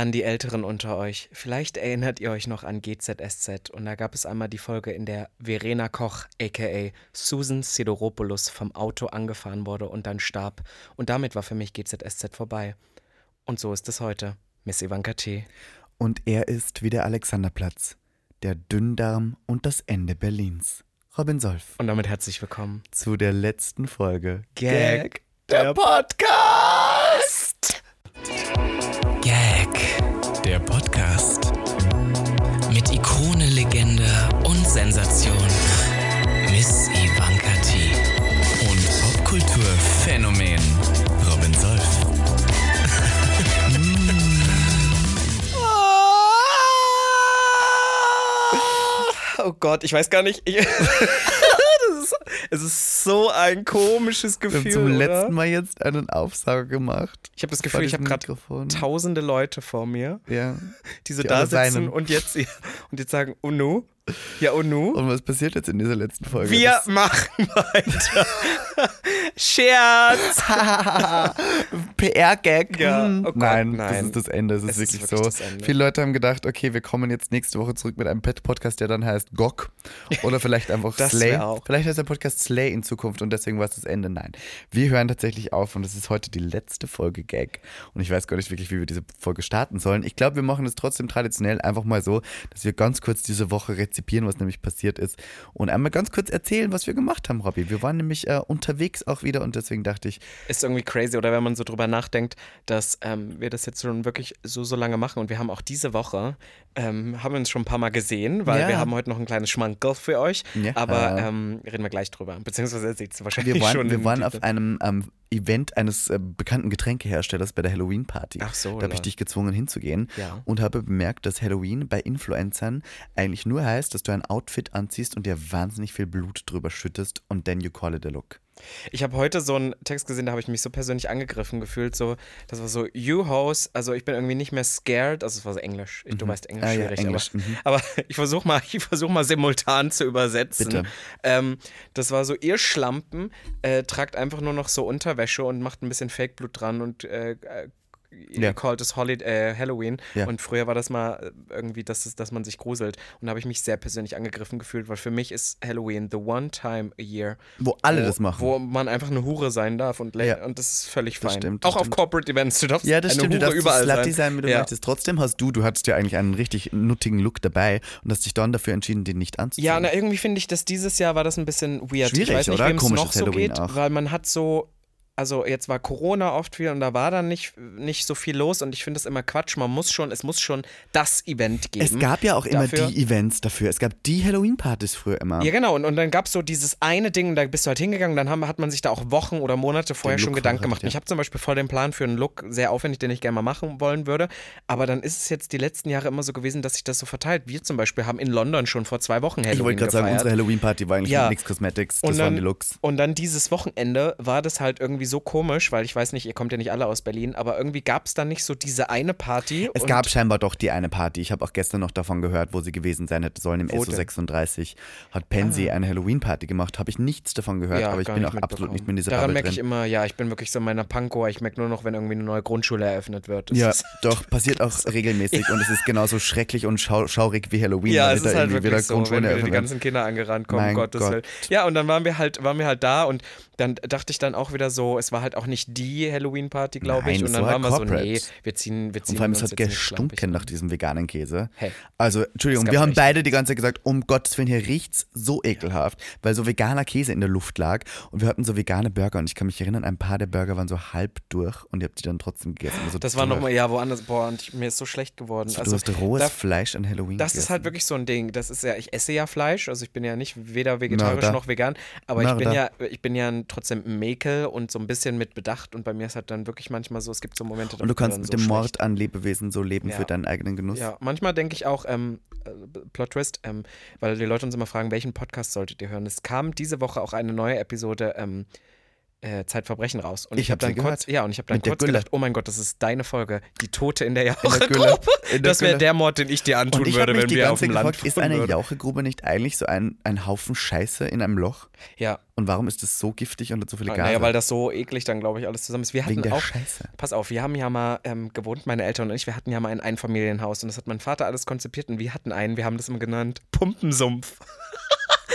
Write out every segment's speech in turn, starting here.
An die Älteren unter euch. Vielleicht erinnert ihr euch noch an GZSZ und da gab es einmal die Folge, in der Verena Koch, aka Susan Sidoropoulos, vom Auto angefahren wurde und dann starb. Und damit war für mich GZSZ vorbei. Und so ist es heute. Miss Ivanka T. Und er ist wie der Alexanderplatz, der Dünndarm und das Ende Berlins. Robin Solf. Und damit herzlich willkommen zu der letzten Folge Gag, der Podcast. Der Podcast. Mit Ikone, Legende und Sensation. Miss Ivanka T. Und Popkulturphänomen Robin Solf. Oh Gott, ich weiß gar nicht. Ich, es ist so ein komisches Gefühl. haben zum oder? letzten Mal jetzt einen Aufsauger gemacht. Ich habe das Gefühl, ich habe gerade tausende Leute vor mir, Ja. die so Die da sitzen weinen. und jetzt, und jetzt sagen, oh no, ja oh no. Und was passiert jetzt in dieser letzten Folge? Wir Das- machen weiter. Scherz. PR-Gag. Ja, Hm. oh Gott, nein, nein. das ist das Ende. Es ist Es ist wirklich, wirklich so. das. Viele Leute haben gedacht, okay, wir kommen jetzt nächste Woche zurück mit einem Pet-Podcast, der dann heißt GOG. Oder vielleicht einfach Das Slay. Vielleicht heißt der Podcast Slay in Zukunft und deswegen war es das Ende. Nein. Wir hören tatsächlich auf und es ist heute die letzte Folge Gag. Und ich weiß gar nicht wirklich, wie wir diese Folge starten sollen. Ich glaube, wir machen es trotzdem traditionell einfach mal so, dass wir ganz kurz diese Woche rezipieren, was nämlich passiert ist. Und einmal ganz kurz erzählen, was wir gemacht haben, Robby. Wir waren nämlich äh, unterwegs auch wieder und deswegen dachte ich, Ist irgendwie crazy, oder wenn man so drüber nachdenkt, dass ähm, wir das jetzt schon wirklich so, so lange machen. Und wir haben auch diese Woche, ähm, haben wir uns schon ein paar Mal gesehen, weil Ja. wir haben heute noch ein kleines Schmankerl für euch. Ja. Aber ähm, reden wir gleich drüber. Beziehungsweise seht ihr wahrscheinlich Wir waren, schon. wir waren auf einem ähm, Event eines äh, bekannten Getränkeherstellers bei der Halloween-Party. Ach so, Da habe ich dich gezwungen hinzugehen Ja. und habe bemerkt, dass Halloween bei Influencern eigentlich nur heißt, dass du ein Outfit anziehst und dir wahnsinnig viel Blut drüber schüttest und then you call it a look. Ich habe heute so einen Text gesehen, da habe ich mich so persönlich angegriffen gefühlt. So, das war so, you host, also ich bin irgendwie nicht mehr scared. Also es war so Englisch. Ich, Du weißt Englisch Ah, ja, schwierig, Englisch, aber, mhm. aber ich versuche mal, ich versuch mal simultan zu übersetzen. Bitte. Ähm, das war so, ihr Schlampen äh, tragt einfach nur noch so Unterwäsche und macht ein bisschen Fake-Blut dran und äh, äh, ihr Ja. callt es Holiday, äh, Halloween. Ja. Und früher war das mal äh, irgendwie, dass, es, dass man sich gruselt. Und da habe ich mich sehr persönlich angegriffen gefühlt, weil für mich ist Halloween the one time a year, Wo alle wo, das machen. Wo man einfach eine Hure sein darf und, Ja. und das ist völlig Das fein. stimmt, das Auch auf stimmt. Corporate Events, du darfst ja, das eine stimmt. Du Hure darfst überall slutty sein. wie du ja. möchtest. Trotzdem hast du, du hattest ja eigentlich einen richtig nuttigen Look dabei und hast dich dann dafür entschieden, den nicht anzuziehen. Ja, na, irgendwie finde ich, dass dieses Jahr war das ein bisschen weird. Schwierig, ich weiß nicht, oder? wem es noch so Halloween geht, auch. weil man hat so, also jetzt war Corona oft viel und da war dann nicht, nicht so viel los und ich finde das immer Quatsch. Man muss schon, es muss schon das Event geben. es gab ja auch immer Dafür- die Events dafür. Es gab die Halloween-Partys früher immer. Ja, genau. Und, und dann gab es so dieses eine Ding, da bist du halt hingegangen, dann haben, hat man sich da auch Wochen oder Monate vorher Den schon Look Gedanken gemacht. ja. Ich habe zum Beispiel voll den Plan für einen Look, sehr aufwendig, den ich gerne mal machen wollen würde. Aber dann ist es jetzt die letzten Jahre immer so gewesen, dass sich das so verteilt. Wir zum Beispiel haben in London schon vor zwei Wochen Halloween ich wollte gerade sagen, unsere Halloween-Party war eigentlich Ja. nix Cosmetics. Das und waren dann, die Looks. Und dann dieses Wochenende war das halt irgendwie so komisch, weil ich weiß nicht, ihr kommt ja nicht alle aus Berlin, aber irgendwie gab es dann nicht so diese eine Party. Es gab scheinbar doch die eine Party. Ich habe auch gestern noch davon gehört, wo sie gewesen sein hätte sollen. Im Wo denn? SO36 hat Pensi eine Halloween-Party gemacht. Habe ich nichts davon gehört, aber ich bin auch absolut nicht mehr in dieser Daran merke ich immer, ja, ich bin wirklich so in meiner Pankow. Ich merke nur noch, wenn irgendwie eine neue Grundschule eröffnet wird. Das Ja, doch, passiert auch regelmäßig und es ist genauso schrecklich und schau schaurig wie Halloween. Ja, es da ist halt irgendwie wieder wirklich so, wenn wieder die ganzen Kinder angerannt kommen, Mein Gottes Gott. Willen. Ja, und dann waren wir halt, waren wir halt da und dann dachte ich dann auch wieder so, es war halt auch nicht die Halloween-Party, glaube ich. Und dann war waren wir so, nee, wir ziehen, wir ziehen Und vor allem, es hat gestunken nach diesem veganen Käse. Hey. Also, Entschuldigung, wir haben echt- beide die ganze Zeit gesagt, um Gottes Willen, hier riecht's so ekelhaft, weil so veganer Käse in der Luft lag und wir hatten so vegane Burger und ich kann mich erinnern, ein paar der Burger waren so halb durch und ihr habt die dann trotzdem gegessen. Also Das war nochmal, ja, woanders, boah, und ich, mir ist so schlecht geworden. So, also, du hast rohes da- Fleisch an Halloween Das ist halt gegessen. wirklich so ein Ding. Das ist ja, ich esse ja Fleisch, also ich bin ja nicht weder vegetarisch da. noch vegan, aber ich bin ja, ich bin ja trotzdem Mäkel und so ein bisschen mit Bedacht und bei mir ist halt dann wirklich manchmal so, es gibt so Momente, Und du kannst mit so dem schlecht. Mord an Lebewesen so leben Ja. für deinen eigenen Genuss. Ja, manchmal denke ich auch, ähm, äh, Plot Twist, ähm, weil die Leute uns immer fragen, welchen Podcast solltet ihr hören? Es kam diese Woche auch eine neue Episode ähm, äh, Zeitverbrechen raus. Und Ich ich, habe dann kurz, gehört. ja, und ich habe dann Mit kurz gedacht, oh mein Gott, das ist deine Folge, die Tote in der. Jauchegrube. Das wäre der Mord, den ich dir antun ich würde, wenn wir auf dem Zeit Land gefragt, ist eine. Jauchegrube nicht eigentlich so ein, ein Haufen Scheiße in einem Loch? Ja, Und warum ist das so giftig und hat so viele Gase? naja, weil das so eklig dann, glaube ich, alles zusammen ist. Wir hatten Wegen der auch, Scheiße. pass auf, wir haben ja mal ähm, gewohnt, meine Eltern und ich, wir hatten ja mal ein Einfamilienhaus und das hat mein Vater alles konzipiert und wir hatten einen, wir haben das immer genannt, Pumpensumpf.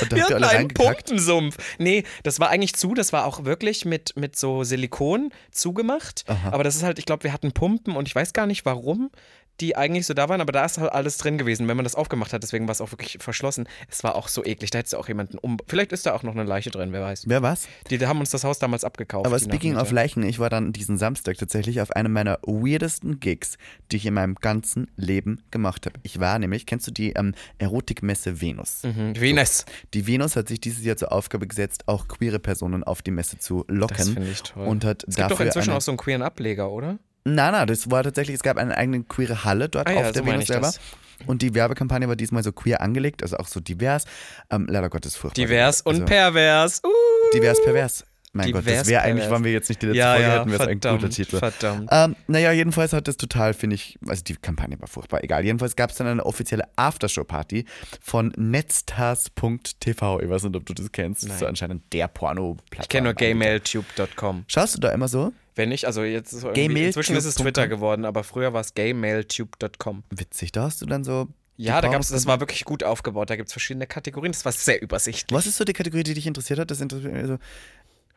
Und da Wir habt einen. Pumpensumpf. Nee, das war eigentlich zu, das war auch wirklich mit, mit so Silikon zugemacht. Aha. Aber das ist halt, ich glaube, wir hatten Pumpen und ich weiß gar nicht warum die eigentlich so da waren, aber da ist halt alles drin gewesen, wenn man das aufgemacht hat. Deswegen war es auch wirklich verschlossen. Es war auch so eklig. Da hättest du auch jemanden um. Vielleicht ist da auch noch eine Leiche drin, wer weiß. Wer was? Die, die haben uns das Haus damals abgekauft. Aber speaking of. Leichen, ich war dann diesen Samstag tatsächlich auf einem meiner weirdesten Gigs, die ich in meinem ganzen Leben gemacht habe. Ich war nämlich, kennst du die ähm, Erotikmesse Venus? Mhm. Venus. Die Venus hat sich dieses Jahr zur Aufgabe gesetzt, auch queere Personen auf die Messe zu locken. Das finde ich toll. Und hat es gibt dafür doch inzwischen auch so einen queeren Ableger, oder? Nein, nein, das war tatsächlich, es gab eine eigene queere Halle dort Ah ja, auf der so Venus selber. das. Und die Werbekampagne war diesmal so queer angelegt, also auch so divers. Ähm, leider Gottes furchtbar. Divers und also, pervers. Uh. Divers pervers. Mein Gott, das Divers wäre eigentlich, waren wir jetzt nicht die letzte Ja, Folge, ja, hätten wir es ein guter Titel. verdammt. Ähm, naja, jedenfalls hat das total, finde ich, also die Kampagne war furchtbar, egal. Jedenfalls gab es dann eine offizielle Aftershow-Party von netzstars.tv. Ich weiß nicht, ob du das kennst. Das ist so Nein. anscheinend der porno Ich kenne nur gaymailtube.com. Schaust du da immer so? Wenn nicht, also jetzt Gaymailtube.com. inzwischen ist es Twitter geworden, aber früher war es gaymailtube.com. Witzig, da hast du dann so. Ja, da gab's, das war wirklich gut aufgebaut. Da gibt es verschiedene Kategorien. Das war sehr übersichtlich. Was ist so die Kategorie, die dich interessiert hat? Das interessiert mich also,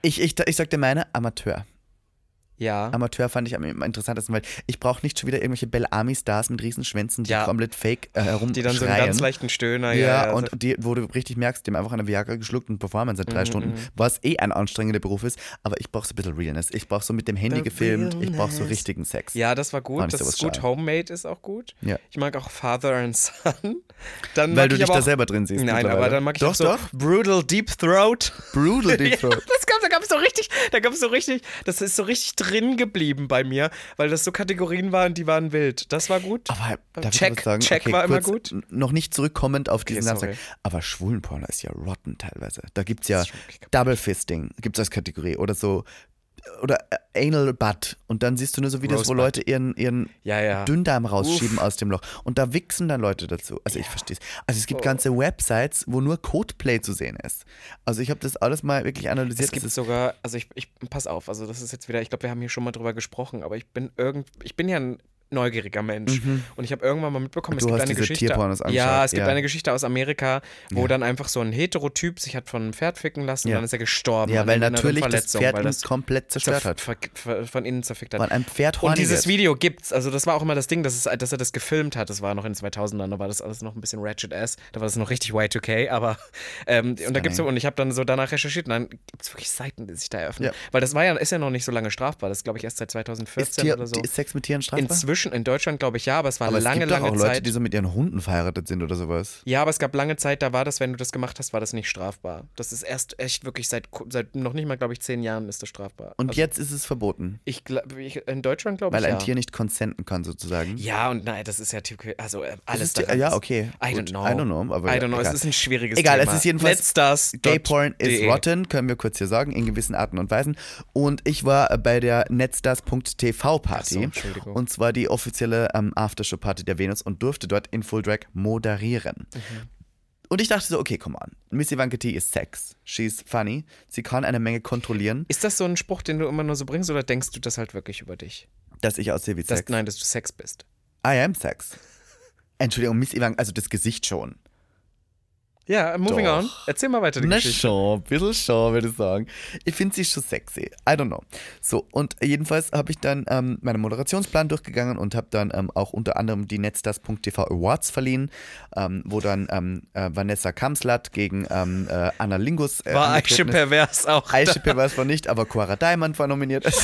ich, ich, ich sag dir meine, Amateur. Ja. Amateur fand ich am interessantesten, weil ich brauche nicht schon wieder irgendwelche Bell-Army-Stars mit Riesenschwänzen, die Ja. komplett fake äh, herumschreien. Die dann so einen ganz leichten Stöhner. Ja, ja, und so- die, wo du richtig merkst, die haben einfach eine Viagra geschluckt und performen seit drei Mhm, Stunden, mhm. was eh ein anstrengender Beruf ist, aber ich brauche so ein bisschen Realness. Ich brauche so mit dem Handy The gefilmt, ich brauche so realness. richtigen Sex. ja, das war gut. Das ist gut. schade. Homemade ist auch gut. Ja. Ich mag auch Father and Son. Dann Weil du ich dich da selber drin siehst. Nein, aber dann mag ich doch, auch so doch. Brutal Deep Throat. Brutal Deep Throat. das gab, da gab es so richtig, da gab es so richtig, das ist so richtig drin geblieben bei mir, weil das so Kategorien waren, die waren wild. Das war gut. Aber darf Check, ich sagen? Check okay, war immer gut. Noch nicht zurückkommend auf diesen sorry. Samstag. Aber Schwulenporno ist ja rotten teilweise. Da gibt es ja. Double Fisting, gibt es als Kategorie. Oder so. Oder äh, Anal Butt. Und dann siehst du nur so Videos, wo Rosebud. Leute ihren, ihren Ja, ja. Dünndarm rausschieben aus dem Loch. Und da wichsen dann Leute dazu. Also ich verstehe es. Also es gibt ganze Websites, wo nur Codeplay zu sehen ist. Also ich habe das alles mal wirklich analysiert. Es gibt Das sogar, also ich, ich, pass auf, also das ist jetzt wieder, ich glaube, wir haben hier schon mal drüber gesprochen, aber ich bin irgend, ich bin ja ein neugieriger Mensch und ich habe irgendwann mal mitbekommen, es Mhm. Du gibt hast eine Geschichte. Ja, es gibt ja. eine Geschichte aus Amerika, wo Ja. dann einfach so ein Heterotyp sich hat von einem Pferd ficken lassen Ja. und dann ist er gestorben. ja, weil natürlich das Pferd weil das komplett zerstört hat. von innen zerfickt hat. Weil ein Pferd Und dieses wird. Video gibt's, also das war auch immer das Ding, dass, es, dass er das gefilmt hat. Das war noch in den 2000ern, da war das alles noch ein bisschen Ratchet Ass. Da war das noch richtig Y2K, aber ähm, und da gibt's so, und ich habe dann so danach recherchiert und dann gibt's wirklich Seiten, die sich da eröffnen. Weil das war ja, ist ja noch nicht so lange strafbar. Das ist, glaube ich, erst seit Ist, 2014 Tier, oder so. ist Sex mit Tieren strafbar? Inzwischen in Deutschland, glaube ich, ja, aber es war aber es lange, gibt doch lange auch Leute, Zeit. die so mit ihren Hunden verheiratet sind oder sowas. ja, aber es gab lange Zeit, da war das, wenn du das gemacht hast, war das nicht strafbar. Das ist erst echt wirklich seit, seit noch nicht mal, glaube ich, zehn Jahren ist das strafbar. Und also, jetzt ist es verboten, ich, glaub- ich in Deutschland glaube ich weil ja. ein Tier nicht consenten kann sozusagen. Ja, und nein, das ist ja typisch, also äh, alles ist ja, okay. I don't know. I don't know, aber I don't know, egal. es ist ein schwieriges Egal, Thema. es ist jedenfalls Let's Gay Porn is rotten, können wir kurz hier sagen, in gewissen Arten und Weisen. Und ich war bei der netzstars.tv Party. So, Entschuldigung. und zwar die offizielle ähm, Aftershow-Party der Venus und durfte dort in Full Drag moderieren. Mhm. Und ich dachte so, okay, come on. Miss Ivanka T ist Sex. She's funny. Sie kann eine Menge kontrollieren, Ist das so ein Spruch, den du immer nur so bringst oder denkst du das halt wirklich über dich? dass ich aussehe wie Dass, Sex. nein, dass du Sex bist. I am Sex. Entschuldigung, Miss Ivanka, also das Gesicht schon. Ja, moving Doch. on. Erzähl mal weiter die Na Geschichte. schon, ein bisschen schon, würde ich sagen. Ich finde sie schon sexy. I don't know. So, und jedenfalls habe ich dann ähm, meinen Moderationsplan durchgegangen und habe dann ähm, auch unter anderem die Netzstars.tv Awards verliehen, ähm, wo dann ähm, äh, Vanessa Kamslat gegen ähm, äh, Anna Lingus äh, War Aische ist. Pervers auch. Aische Pervers war nicht, aber Cora Diamond war nominiert.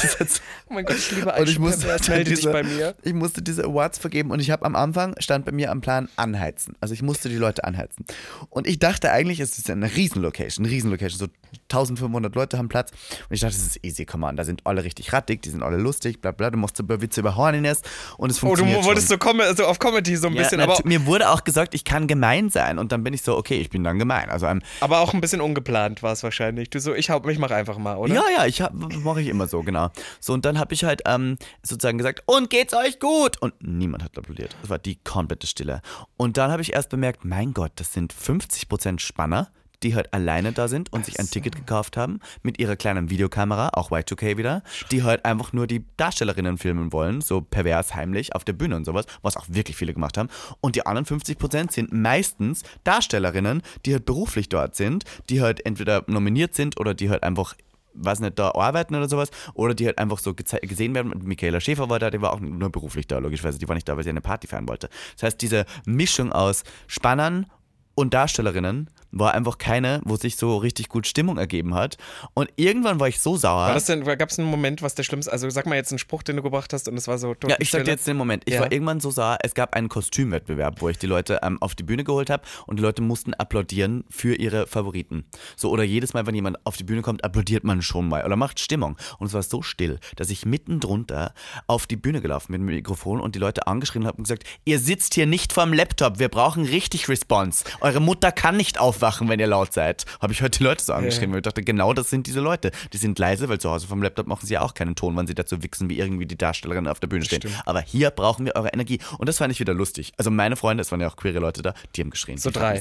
Oh mein Gott, ich liebe Aische ich musste, Pervers. Melde dich diese, bei mir. ich musste diese Awards vergeben und ich habe am Anfang, stand bei mir am Plan anheizen. Also ich musste die Leute anheizen. Und ich ich dachte eigentlich, es ist eine Riesenlocation, eine Riesenlocation. So 1500 Leute haben Platz. Und ich dachte, das ist easy, come on. Da sind alle richtig rattig, die sind alle lustig, bla bla. Du machst über Witze über Horniness und es Oh, du funktioniert. wolltest so, so auf Comedy so ein ja, bisschen, aber, mir wurde auch gesagt, ich kann gemein sein. Und dann bin ich so, okay, ich bin dann gemein. Also ähm, aber auch ein bisschen ungeplant war es wahrscheinlich. Du so, ich, hau, ich mach einfach mal, oder? Ja, ja, ich mache ich immer so, genau. So, und dann habe ich halt ähm, sozusagen gesagt, und geht's euch gut? Und niemand hat applaudiert. Es war die komplette Stille. Und dann habe ich erst bemerkt, mein Gott, das sind 50% Spanner, die halt alleine da sind und sich ein Ticket gekauft haben mit ihrer kleinen Videokamera, auch Y2K wieder, die halt einfach nur die Darstellerinnen filmen wollen, so pervers, heimlich auf der Bühne und sowas, was auch wirklich viele gemacht haben. Und die anderen 50% sind meistens Darstellerinnen, die halt beruflich dort sind, die halt entweder nominiert sind oder die halt einfach weiß nicht, da arbeiten oder sowas, oder die halt einfach so gesehen werden. Und Michaela Schäfer war da, die war auch nur beruflich da, logischerweise. Die war nicht da, weil sie eine Party feiern wollte. Das heißt, diese Mischung aus Spannern und Darstellerinnen war einfach keine, wo sich so richtig gut Stimmung ergeben hat. Und irgendwann war ich so sauer. War das denn, gab es einen Moment, was der schlimmste, also sag mal jetzt einen Spruch, den du gebracht hast und es war so Ja, ich sag dir jetzt den Moment. Ich Ja. war irgendwann so sauer, es gab einen Kostümwettbewerb, wo ich die Leute ähm, auf die Bühne geholt habe und die Leute mussten applaudieren für ihre Favoriten. So, oder jedes Mal, wenn jemand auf die Bühne kommt, applaudiert man schon mal oder macht Stimmung. Und es war so still, dass ich mitten drunter auf die Bühne gelaufen bin mit dem Mikrofon und die Leute angeschrien habe und gesagt, ihr sitzt hier nicht vorm Laptop, wir brauchen richtig Response. Eure Mutter kann nicht aufwachen, wenn ihr laut seid. Habe ich heute die Leute so angeschrien, weil ich dachte, genau das sind diese Leute. Die sind leise, weil zu Hause vom Laptop machen sie ja auch keinen Ton, wenn sie dazu wichsen, wie irgendwie die Darstellerinnen auf der Bühne stehen. Aber hier brauchen wir eure Energie. Und das fand ich wieder lustig. Also meine Freunde, es waren ja auch queere Leute da, die haben geschrien. So drei.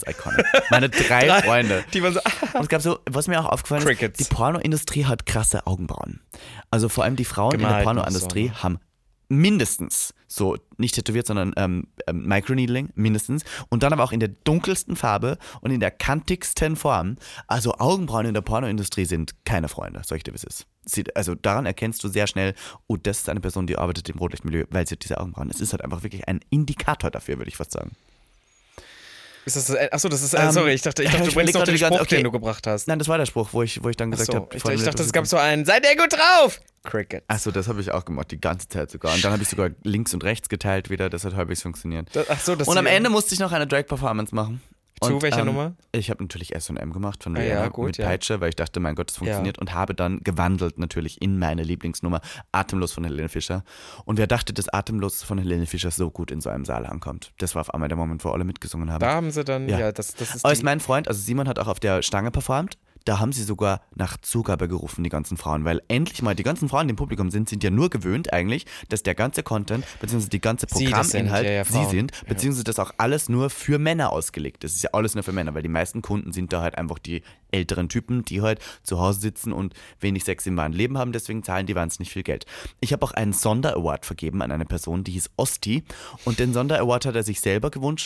Meine drei, Drei. Freunde. Die waren so, Und es gab so, was mir auch aufgefallen Crickets. ist, die Pornoindustrie hat krasse Augenbrauen. Also vor allem die Frauen in der Gemalt Pornoindustrie so, haben mindestens so nicht tätowiert, sondern ähm, ähm, Microneedling, mindestens. Und dann aber auch in der dunkelsten Farbe und in der kantigsten Form. Also Augenbrauen in der Pornoindustrie sind keine Freunde, sag ich dir, wie also daran erkennst du sehr schnell, oh, das ist eine Person, die arbeitet im Rotlichtmilieu, weil sie hat diese Augenbrauen. Es ist halt einfach wirklich ein Indikator dafür, würde ich fast sagen. Ist das, achso, das ist, äh, Ähm, sorry, ich dachte, ich dachte, du bringst noch den die ganze- Spruch, den okay. du gebracht hast. Nein, das war der Spruch, wo ich, wo ich dann gesagt Achso, habe. ich, ich dachte, es gab so einen, seid ihr gut drauf? Cricket. Achso, das habe ich auch gemacht, die ganze Zeit sogar. Und dann habe ich sogar links und rechts geteilt wieder, das hat halbwegs funktioniert. Das, ach so, das Und am Ende musste ich noch eine Drag-Performance machen. Zu Und, welcher ähm, Nummer? Ich habe natürlich S&M gemacht von Ah, Rihanna ja, gut, mit ja. Peitsche, weil ich dachte, mein Gott, das funktioniert. Und habe dann gewandelt natürlich in meine Lieblingsnummer Atemlos von Helene Fischer. Und wer dachte, dass Atemlos von Helene Fischer so gut in so einem Saal ankommt? Das war auf einmal der Moment, wo alle mitgesungen haben. Da haben sie dann, ja, Ja. das, das ist Aber die, ist mein Freund, also Simon hat auch auf der Stange performt. Da haben sie sogar nach Zugabe gerufen, die ganzen Frauen, weil endlich mal die ganzen Frauen, die im Publikum sind, sind ja nur gewöhnt eigentlich, dass der ganze Content, beziehungsweise die ganze Sie Programminhalt, ja, ja, sie sind, beziehungsweise das auch alles nur für Männer ausgelegt. Das ist ja alles nur für Männer, weil die meisten Kunden sind da halt einfach die älteren Typen, die halt zu Hause sitzen und wenig Sex im wahren Leben haben, deswegen zahlen die wahnsinnig viel Geld. Ich habe auch einen Sonderaward vergeben an eine Person, die hieß Osti und den Sonderaward hat er sich selber gewünscht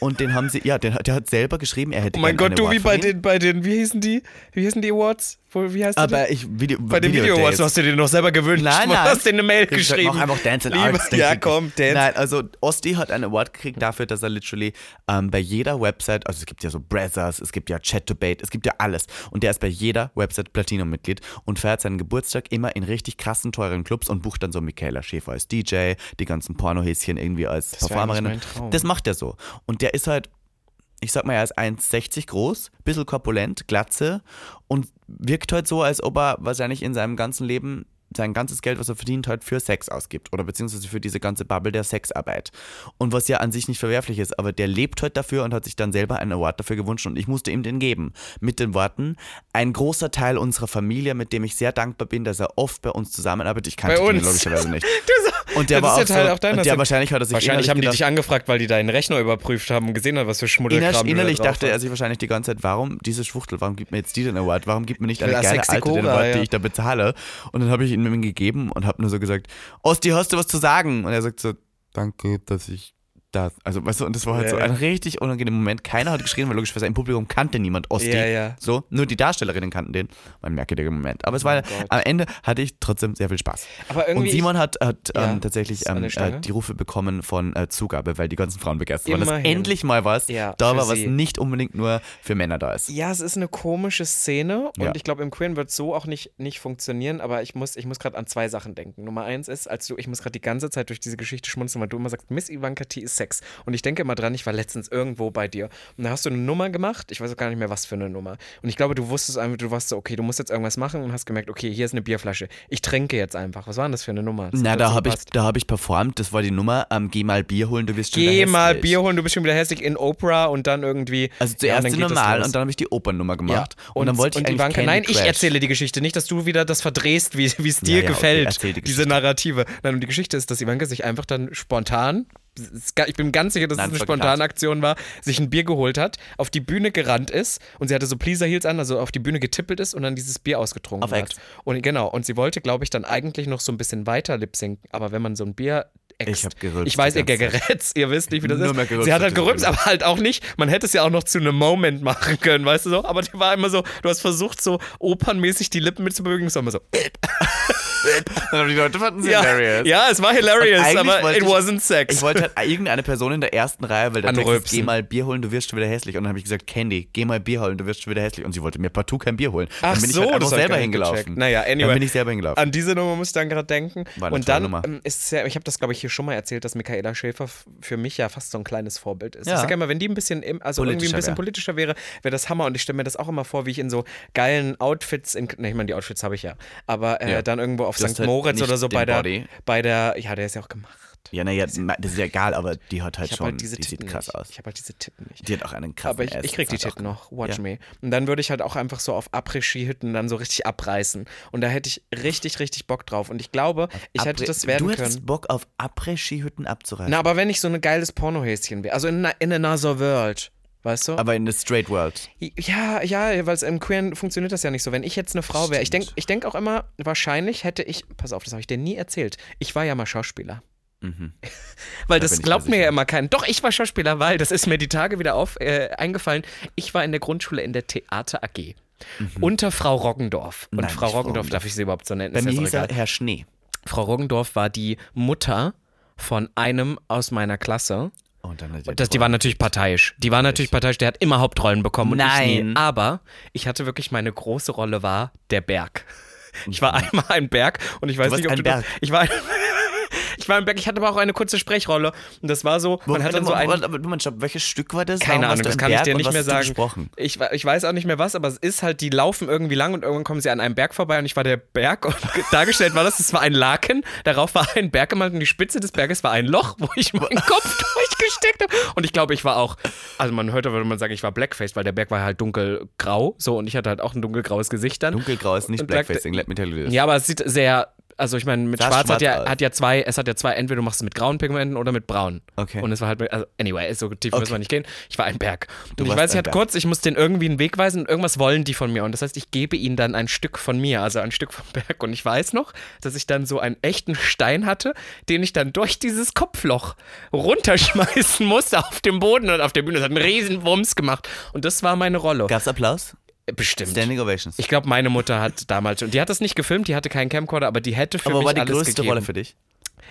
und den haben sie, ja, den, der hat selber geschrieben, er hätte Oh mein Gott, du wie bei den, bei den, wie hießen die? Wie hießen die Awards? Wie heißt? Aber ich, Video, Bei den Video Awards, du hast dir den noch selber gewünscht. Nein, Du nein. hast dir eine Mail Ich geschrieben. Mach einfach Dance in Lieber- Arts. Ja, komm, Dance. Nein, also Osti hat einen Award gekriegt dafür, dass er literally ähm, bei jeder Website, also es gibt ja so Brazzers, es gibt ja Chat2Bait, es gibt ja alles. Und der ist bei jeder Website Platinum-Mitglied und feiert seinen Geburtstag immer in richtig krassen, teuren Clubs und bucht dann so Michaela Schäfer als DJ, die ganzen Pornohäschen irgendwie als mein Traum. Das macht er so. Und der ist halt ich sag mal, er ist 1,60 groß, bisschen korpulent, Glatze und wirkt halt so, als ob er wahrscheinlich in seinem ganzen Leben sein ganzes Geld, was er verdient, halt für Sex ausgibt oder beziehungsweise für diese ganze Bubble der Sexarbeit. Und was ja an sich nicht verwerflich ist, aber der lebt halt dafür und hat sich dann selber einen Award dafür gewünscht und ich musste ihm den geben. Mit den Worten, ein großer Teil unserer Familie, mit dem ich sehr dankbar bin, dass er oft bei uns zusammenarbeitet. Ich kannte ihn logischerweise nicht. Du Und der war das auch ist ja Teil so, auch deiner und der wahrscheinlich hat er sich Wahrscheinlich haben die innerlich dich angefragt, weil die deinen Rechner überprüft haben und gesehen haben, was für Schmuddelkram Innerlich, innerlich dachte er hast. sich wahrscheinlich die ganze Zeit, warum diese Schwuchtel, warum gibt mir jetzt die den Award, warum gibt mir nicht eine geile Alte den Award, die ja. ich da bezahle? Und dann habe ich ihn ihm gegeben und habe nur so gesagt, Osti, hast du was zu sagen? Und er sagt so, danke, dass ich das, also weißt du, und das war halt Ja, so ein richtig unangenehmer Moment. Keiner hat geschrien, weil logischerweise im Publikum kannte niemand Osti. Ja, ja. So, nur die Darstellerinnen kannten den. Ein merkwürdiger Moment. Aber es war, Oh am Ende hatte ich trotzdem sehr viel Spaß. Aber irgendwie. Und Simon hat, hat Ja, ähm, tatsächlich ähm, äh, die Rufe bekommen von äh, Zugabe, weil die ganzen Frauen begeistert waren. Dass endlich mal was da für war, was sie. nicht unbedingt nur für Männer da ist. Ja, es ist eine komische Szene und ich glaube, im Queeren wird so auch nicht, nicht funktionieren, aber ich muss, ich muss gerade an zwei Sachen denken. Nummer eins ist, als du, ich muss gerade die ganze Zeit durch diese Geschichte schmunzeln, weil du immer sagst, Miss Ivanka T ist Sex. Und ich denke immer dran, ich war letztens irgendwo bei dir und da hast du eine Nummer gemacht, ich weiß auch gar nicht mehr, was für eine Nummer. Und ich glaube, du wusstest einfach, du warst so, okay, du musst jetzt irgendwas machen und hast gemerkt, okay, hier ist eine Bierflasche. Ich trinke jetzt einfach. Was war denn das für eine Nummer? Das Na, da so habe ich, da hab ich performt, das war die Nummer, ähm, geh mal Bier holen, du wirst schon Geh wieder mal hässlich. Bier holen, du bist schon wieder hässlich in Oprah und dann irgendwie. Also ja, zuerst das normal und dann habe ich die Opernnummer Ja. gemacht. Und, dann wollte ich und die eigentlich Ivanka, nein, ich Crash. erzähle die Geschichte, nicht, dass du wieder das verdrehst, wie es dir Ja, ja, okay, gefällt, erzähl die diese. Narrative. Nein, und die Geschichte ist, dass Ivanka sich einfach dann spontan, ich bin ganz sicher, dass Nein, es eine spontane Aktion war, sich ein Bier geholt hat, auf die Bühne gerannt ist und sie hatte so Pleaser Heels an, also auf die Bühne getippelt ist und dann dieses Bier ausgetrunken Auf hat. Ex. Und genau, und sie wollte, glaube ich, dann eigentlich noch so ein bisschen weiter lipsinken, aber wenn man so ein Bier Ich hab gerülpst Ich weiß, ihr gerätzt, ihr wisst nicht, wie das Nur ist. gerülpst sie hat halt gerülpst, aber halt auch nicht. Man hätte es ja auch noch zu einem Moment machen können, weißt du so? Aber die war immer so, du hast versucht, so opernmäßig die Lippen mitzubewegen. Es war immer so. Aber die Leute fanden sie Ja, hilarious. ja, es war hilarious, aber it ich- wasn't sex. Ich wollte halt irgendeine Person in der ersten Reihe, weil der Text ist, geh mal Bier holen, du wirst schon wieder hässlich. Und dann habe ich gesagt, Candy, geh mal Bier holen, du wirst schon wieder hässlich. Und sie wollte mir partout kein Bier holen. Ach dann bin ich so, halt einfach ich selber hingelaufen. gecheckt. Naja, anyway. Dann bin ich selber hingelaufen. An diese Nummer muss ich dann gerade denken. War und dann Nummer. ähm, ist es ja, ich habe das glaube ich hier schon mal erzählt, dass Michaela Schäfer für mich ja fast so ein kleines Vorbild ist. Ja. Ich sage immer, wenn die ein bisschen, im, also irgendwie ein Politischer bisschen wär. politischer wäre, wäre das Hammer. Und ich stelle mir das auch immer vor, wie ich in so geilen Outfits, in, ne, ich meine, die Outfits habe ich ja, aber äh, Ja. dann irgendwo auf St. halt Moritz oder so bei der, Body. bei der, ja, der ist ja auch gemacht. ja, naja, das ist ja egal, aber die hat halt schon, halt diese die sieht krass nicht. aus. Ich habe halt diese Titten nicht. Die hat auch einen krassen Aber ich, ich krieg die Titten noch, watch Ja. me. Und dann würde ich halt auch einfach so auf Après-Ski-Hütten dann so richtig abreißen. Und da hätte ich richtig, richtig Bock drauf. Und ich glaube, ich hätte das werden Du hättest können. Bock auf Après-Ski-Hütten abzureißen. Na, aber wenn ich so ein geiles Pornohäschen wäre. Also in, in another world. Weißt du? aber in the straight world. ja, ja, weil im Queeren funktioniert das ja nicht so. Wenn ich jetzt eine Frau wäre, ich denke ich denk auch immer, wahrscheinlich hätte ich, pass auf, das habe ich dir nie erzählt. Ich war ja mal Schauspieler. Mhm. Weil Da das glaubt mir ja immer keiner. Doch, ich war Schauspieler, weil das ist mir die Tage wieder auf äh, eingefallen. Ich war in der Grundschule in der Theater AG. Unter Frau Roggendorf. Und Mhm. Nein, Frau Roggendorf, darf ich sie überhaupt so nennen? Bei mir hieß er. Herr Schnee. Frau Roggendorf war die Mutter von einem aus meiner Klasse. Und dann hat er Das, die war natürlich parteiisch. Die war natürlich parteiisch. Der hat immer Hauptrollen bekommen und ich Nein. nie. Aber ich hatte wirklich meine große Rolle war der Berg. Ich war einmal ein Berg und ich weiß warst nicht, ob ein du Berg. Das, ich war ein, ich war ein Berg. Ich hatte aber auch eine kurze Sprechrolle und das war so. Man hat dann so ein, aber du meinst, welches Stück war das? keine Ahnung, das kann ich dir nicht mehr sagen. Gesprochen? Ich, ich weiß auch nicht mehr was, aber es ist halt, die laufen irgendwie lang und irgendwann kommen sie an einem Berg vorbei und ich war der Berg und dargestellt war das, es war ein Laken, darauf war ein Berg gemalt und die Spitze des Berges war ein Loch, wo ich meinen Kopf durchgesteckt habe. Und ich glaube, ich war auch, also man hörte, würde man sagen, ich war Blackface, weil der Berg war halt dunkelgrau, so und ich hatte halt auch ein dunkelgraues Gesicht dann. Dunkelgrau ist nicht Und Black- Blackfacing, let me tell you this. Ja, aber es sieht sehr, also ich meine, mit Sah Schwarz, hat ja, hat ja zwei, es hat ja zwei, entweder du machst es mit grauen Pigmenten oder mit braun. Okay. Und es war halt, also anyway, so tief Okay. müssen wir nicht gehen. Ich war ein Berg. Und ich weiß, ich hatte kurz, ich muss den irgendwie einen Weg weisen und irgendwas wollen die von mir. Und das heißt, ich gebe ihnen dann ein Stück von mir, also ein Stück vom Berg. Und ich weiß noch, dass ich dann so einen echten Stein hatte, den ich dann durch dieses Kopfloch runterschmeißen musste auf dem Boden und auf der Bühne. Das hat einen riesen Wumms gemacht. Und das war meine Rolle. Gab's Applaus? Bestimmt. Standing Ovations. Ich glaube, meine Mutter hat damals schon, die hat das nicht gefilmt, die hatte keinen Camcorder, aber die hätte für aber mich war die alles größte gegeben. Rolle für dich?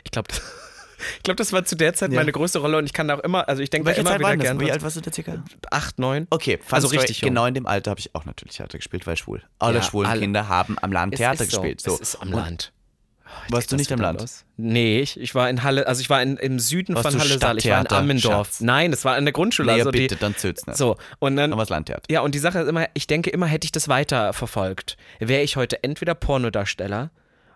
Ich glaube, ich glaube, das war zu der Zeit Ja. meine größte Rolle und ich kann da auch immer, also ich denke da immer Zeit wieder war das? gern. Wie alt warst du da circa? Acht, neun. Okay, Also Story, richtig jung. Genau in dem Alter habe ich auch natürlich Theater gespielt, weil schwul. Alle Ja, schwulen alle. Kinder haben am Land Es Theater so, gespielt. So. Es ist am Und Land. Warst du nicht am Land? Los? Nee, ich, ich war in Halle, also ich war in, im Süden Warst von Halle Saal. Ich war in Ammendorf. Schatz? Nein, es war in der Grundschule. Nee, also bitte, die, dann zöt's nicht. So, und dann. Aber das Landtheater. Ja, und die Sache ist immer, ich denke immer, hätte ich das weiter verfolgt, wäre ich heute entweder Pornodarsteller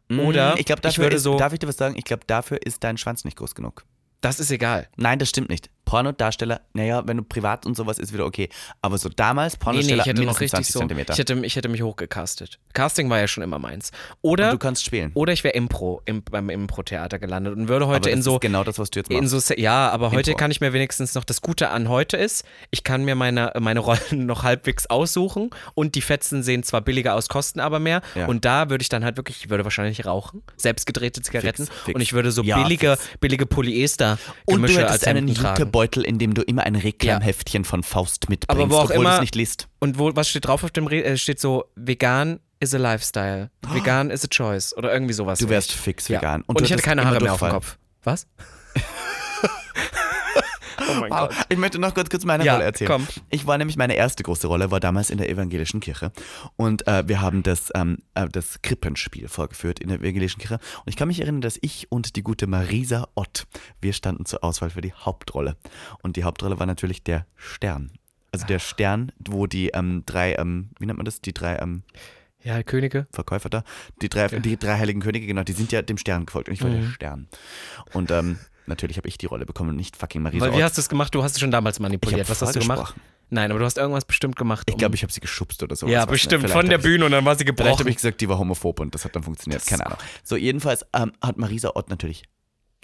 oder Mm, ich glaube, ich dafür würde ist, so. darf ich dir was sagen? Ich glaube, dafür ist dein Schwanz nicht groß genug. das ist egal. Nein, das stimmt nicht. Pornodarsteller, naja, wenn du privat und sowas ist wieder okay. Aber so damals, Nee, nee, Pornodarsteller, ich hätte noch richtig 20 so. Ich hätte, ich hätte mich hochgecastet. Casting war ja schon immer meins. und Oder, du kannst spielen. oder ich wäre Impro, im, beim Impro-Theater gelandet und würde heute in so. ist genau das, was du jetzt machst. so, ja, aber heute Impro. kann ich mir wenigstens noch das Gute an heute ist, ich kann mir meine, meine Rollen noch halbwegs aussuchen und die Fetzen sehen zwar billiger aus, kosten aber mehr. Ja. Und da würde ich dann halt wirklich, ich würde wahrscheinlich rauchen, selbstgedrehte Zigaretten Fix, fix. und ich würde so Ja, billige, fix. billige und du Polyester-Gemische als einen tragen. Jutebeutel, in dem du immer ein Reklamheftchen von Faust mitbringst, Aber wo auch obwohl du es nicht liest. Und wo, was steht drauf auf dem Re äh, steht so, vegan is a lifestyle, vegan is a choice oder irgendwie sowas. Du wärst fix Ja. vegan. Und, du ich hätte hättest keine Haare mehr auf dem. Kopf. Was? Oh mein Wow. Gott. Ich möchte noch kurz, kurz meine Ja, Rolle erzählen. komm. Ich war nämlich, meine erste große Rolle war damals in der evangelischen Kirche. Und äh, wir haben das, ähm, äh, das Krippenspiel vorgeführt in der evangelischen Kirche. Und ich kann mich erinnern, dass ich und die gute Marisa Ott, wir standen zur Auswahl für die Hauptrolle. Und die Hauptrolle war natürlich der Stern. Also der Stern, wo die ähm, drei, ähm, wie nennt man das? Die drei ähm, Ja, Könige. Verkäufer da, die drei, die drei heiligen Könige, genau, die sind ja dem Stern gefolgt. Und ich war Mhm. der Stern. Und ähm, natürlich habe ich die Rolle bekommen und nicht fucking Marisa Weil, wie hast du es gemacht? Du hast es schon damals manipuliert. Ich Was hast du gemacht? Nein, aber du hast irgendwas bestimmt gemacht. Ich um- glaube, ich habe sie geschubst oder so. Ja, bestimmt. Von der Bühne und dann war sie Vielleicht gebrochen. habe ich gesagt, die war homophob und das hat dann funktioniert. Keine Ahnung. So, jedenfalls ähm, hat Marisa Ott natürlich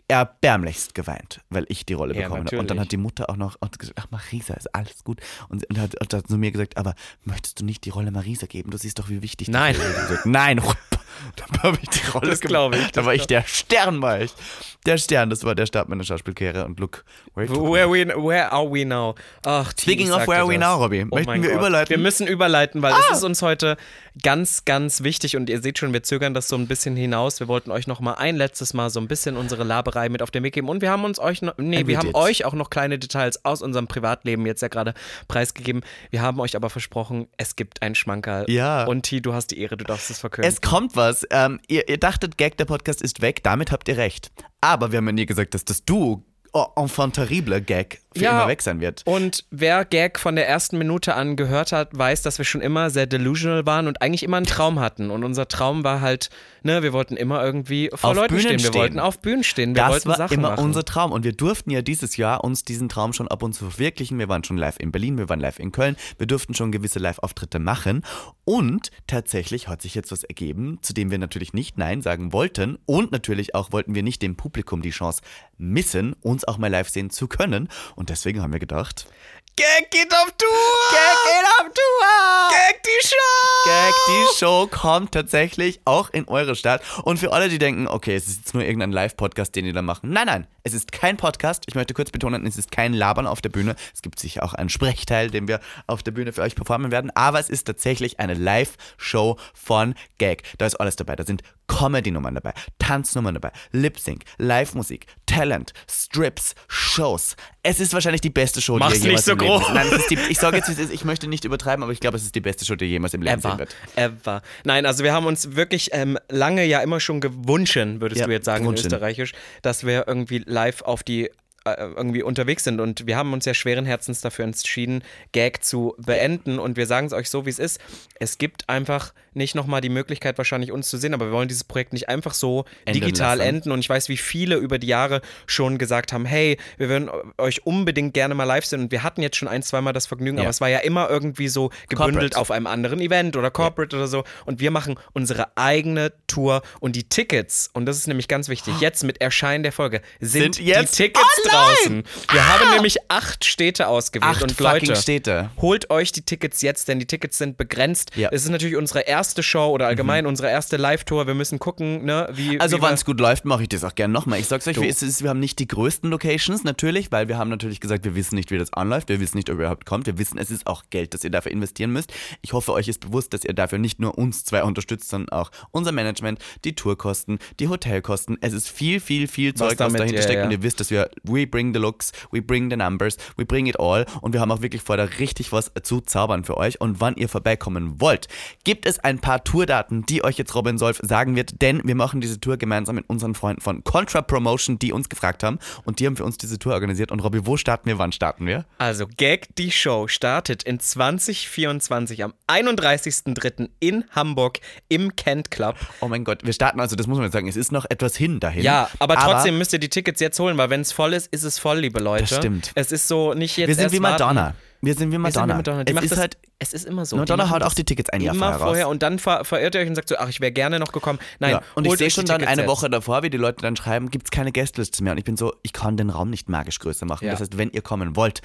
erbärmlichst geweint, weil ich die Rolle Ja, bekommen habe. Und dann hat die Mutter auch noch gesagt, ach Marisa, ist alles gut. Und, und hat, hat zu mir gesagt, aber möchtest du nicht die Rolle Marisa geben? Du siehst doch, wie wichtig Nein. das ist. Ich gesagt, Nein. Habe ich die Rolle Das gemacht. glaub ich, Da war ich der Stern, war ich. Der Stern, das war der Start meiner Schauspielkarriere. Und look, where. Where, we, where are we now? Ach, Speaking of where we das. now, Robby, Oh möchten wir Gott. überleiten? Wir müssen überleiten, weil es ist uns heute ganz, ganz wichtig und ihr seht schon, wir zögern das so ein bisschen hinaus. Wir wollten euch noch mal ein letztes Mal so ein bisschen unsere Laberei mit auf den Weg geben und wir haben uns euch noch, nee, And wir we haben did. euch auch noch kleine Details aus unserem Privatleben jetzt ja gerade preisgegeben. Wir haben euch aber versprochen, es gibt einen Schmankerl. Ja. Und T, du hast die Ehre, du darfst es verkünden. Es kommt was. Ähm, ihr, ihr dachtet, Gag, der Podcast ist weg. Damit habt ihr recht. Aber wir haben ja nie gesagt, dass das Du, oh, enfant terrible Gag, für Ja. immer weg sein wird. Und wer Gag von der ersten Minute an gehört hat, weiß, dass wir schon immer sehr delusional waren und eigentlich immer einen Traum hatten. Und unser Traum war halt, ne, wir wollten immer irgendwie vor Auf Leuten Bühnen stehen. Wir stehen. wollten auf Bühnen stehen. Wir Das wollten war Sachen immer machen. unser Traum. Und wir durften ja dieses Jahr uns diesen Traum schon ab und zu verwirklichen. Wir waren schon live in Berlin, wir waren live in Köln. Wir durften schon gewisse Live-Auftritte machen. Und tatsächlich hat sich jetzt was ergeben, zu dem wir natürlich nicht Nein sagen wollten. Und natürlich auch wollten wir nicht dem Publikum die Chance missen, uns auch mal live sehen zu können. Und deswegen haben wir gedacht, Gag geht auf Tour! Gag geht auf Tour! Gag die Show! Gag, die Show kommt tatsächlich auch in eure Stadt. Und für alle, die denken, okay, es ist jetzt nur irgendein Live-Podcast, den die da machen. Nein, nein, es ist kein Podcast. Ich möchte kurz betonen, es ist kein Labern auf der Bühne. Es gibt sicher auch einen Sprechteil, den wir auf der Bühne für euch performen werden. Aber es ist tatsächlich eine Live-Show von Gag. Da ist alles dabei. Da sind Comedy-Nummern dabei, Tanznummern dabei, Lip-Sync, Live-Musik, Talent, Strips, Shows. Es ist wahrscheinlich die beste Show, Mach's die ihr nicht jemals so groß. Nein, die, ich sage jetzt, ich möchte nicht übertreiben, aber ich glaube, es ist die beste Show, die jemals im Leben wird. Ever. Nein, also wir haben uns wirklich ähm, lange ja immer schon gewünschen, würdest Ja, du jetzt sagen gewünschen. in Österreichisch, dass wir irgendwie live auf die irgendwie unterwegs sind und wir haben uns ja schweren Herzens dafür entschieden, Gag zu beenden und wir sagen es euch so, wie es ist. Es gibt einfach nicht nochmal die Möglichkeit, wahrscheinlich uns zu sehen, aber wir wollen dieses Projekt nicht einfach so Enden digital lassen. enden und ich weiß, wie viele über die Jahre schon gesagt haben, hey, wir würden euch unbedingt gerne mal live sehen und wir hatten jetzt schon ein, zweimal das Vergnügen, Ja. aber es war ja immer irgendwie so gebündelt Corporate. auf einem anderen Event oder Corporate oder so. Und wir machen unsere eigene Tour und die Tickets, und das ist nämlich ganz wichtig, jetzt mit Erscheinen der Folge, sind, Sind jetzt die Tickets! Draußen. Wir haben nämlich acht Städte ausgewählt. Acht und Leute, Städte. holt euch die Tickets jetzt, denn die Tickets sind begrenzt. Ja. Mhm. Es ist natürlich unsere erste Show oder allgemein unsere erste Live-Tour. Wir müssen gucken, ne, wie. Also wenn es gut läuft, mache ich das auch gerne nochmal. Ich sag's euch, wie es ist, wir haben nicht die größten Locations natürlich, weil wir haben natürlich gesagt, wir wissen nicht, wie das anläuft, wir wissen nicht, ob ihr überhaupt kommt, wir wissen, es ist auch Geld, das ihr dafür investieren müsst. Ich hoffe, euch ist bewusst, dass ihr dafür nicht nur uns zwei unterstützt, sondern auch unser Management, die Tourkosten, die Hotelkosten. Es ist viel, viel, viel Zeug, was, damit- dahinter ja, steckt ja. und ihr wisst, dass wir we bring the looks, we bring the numbers, we bring it all und wir haben auch wirklich vor, da richtig was zu zaubern für euch und wann ihr vorbeikommen wollt, gibt es ein paar Tourdaten, die euch jetzt Robin Solf sagen wird, denn wir machen diese Tour gemeinsam mit unseren Freunden von Contra Promotion, die uns gefragt haben und die haben für uns diese Tour organisiert und Robby, wo starten wir, wann starten wir? Also, Gag die Show startet in 2024 am 31.03. in Hamburg im Kent Club. Oh mein Gott, wir starten also, das muss man jetzt sagen, es ist noch etwas hin dahin. Ja, aber trotzdem müsst ihr die Tickets jetzt holen, weil wenn es voll ist, ist es voll, liebe Leute. Das stimmt. Es ist so nicht jetzt wir sind wie warten. Madonna. Wir sind wie Wir sind Madonna. wie Madonna. Die es macht ist das, halt, es ist immer so. Madonna haut auch die Tickets ein Jahr vorher raus. vorher und dann ver verirrt ihr euch und sagt so, ach, ich wäre gerne noch gekommen. Nein, Ja. Und ich sehe schon dann eine. Woche davor, wie die Leute dann schreiben, gibt es keine Gästeliste mehr. Und ich bin so, ich kann den Raum nicht magisch größer machen. Ja. Das heißt, wenn ihr kommen wollt,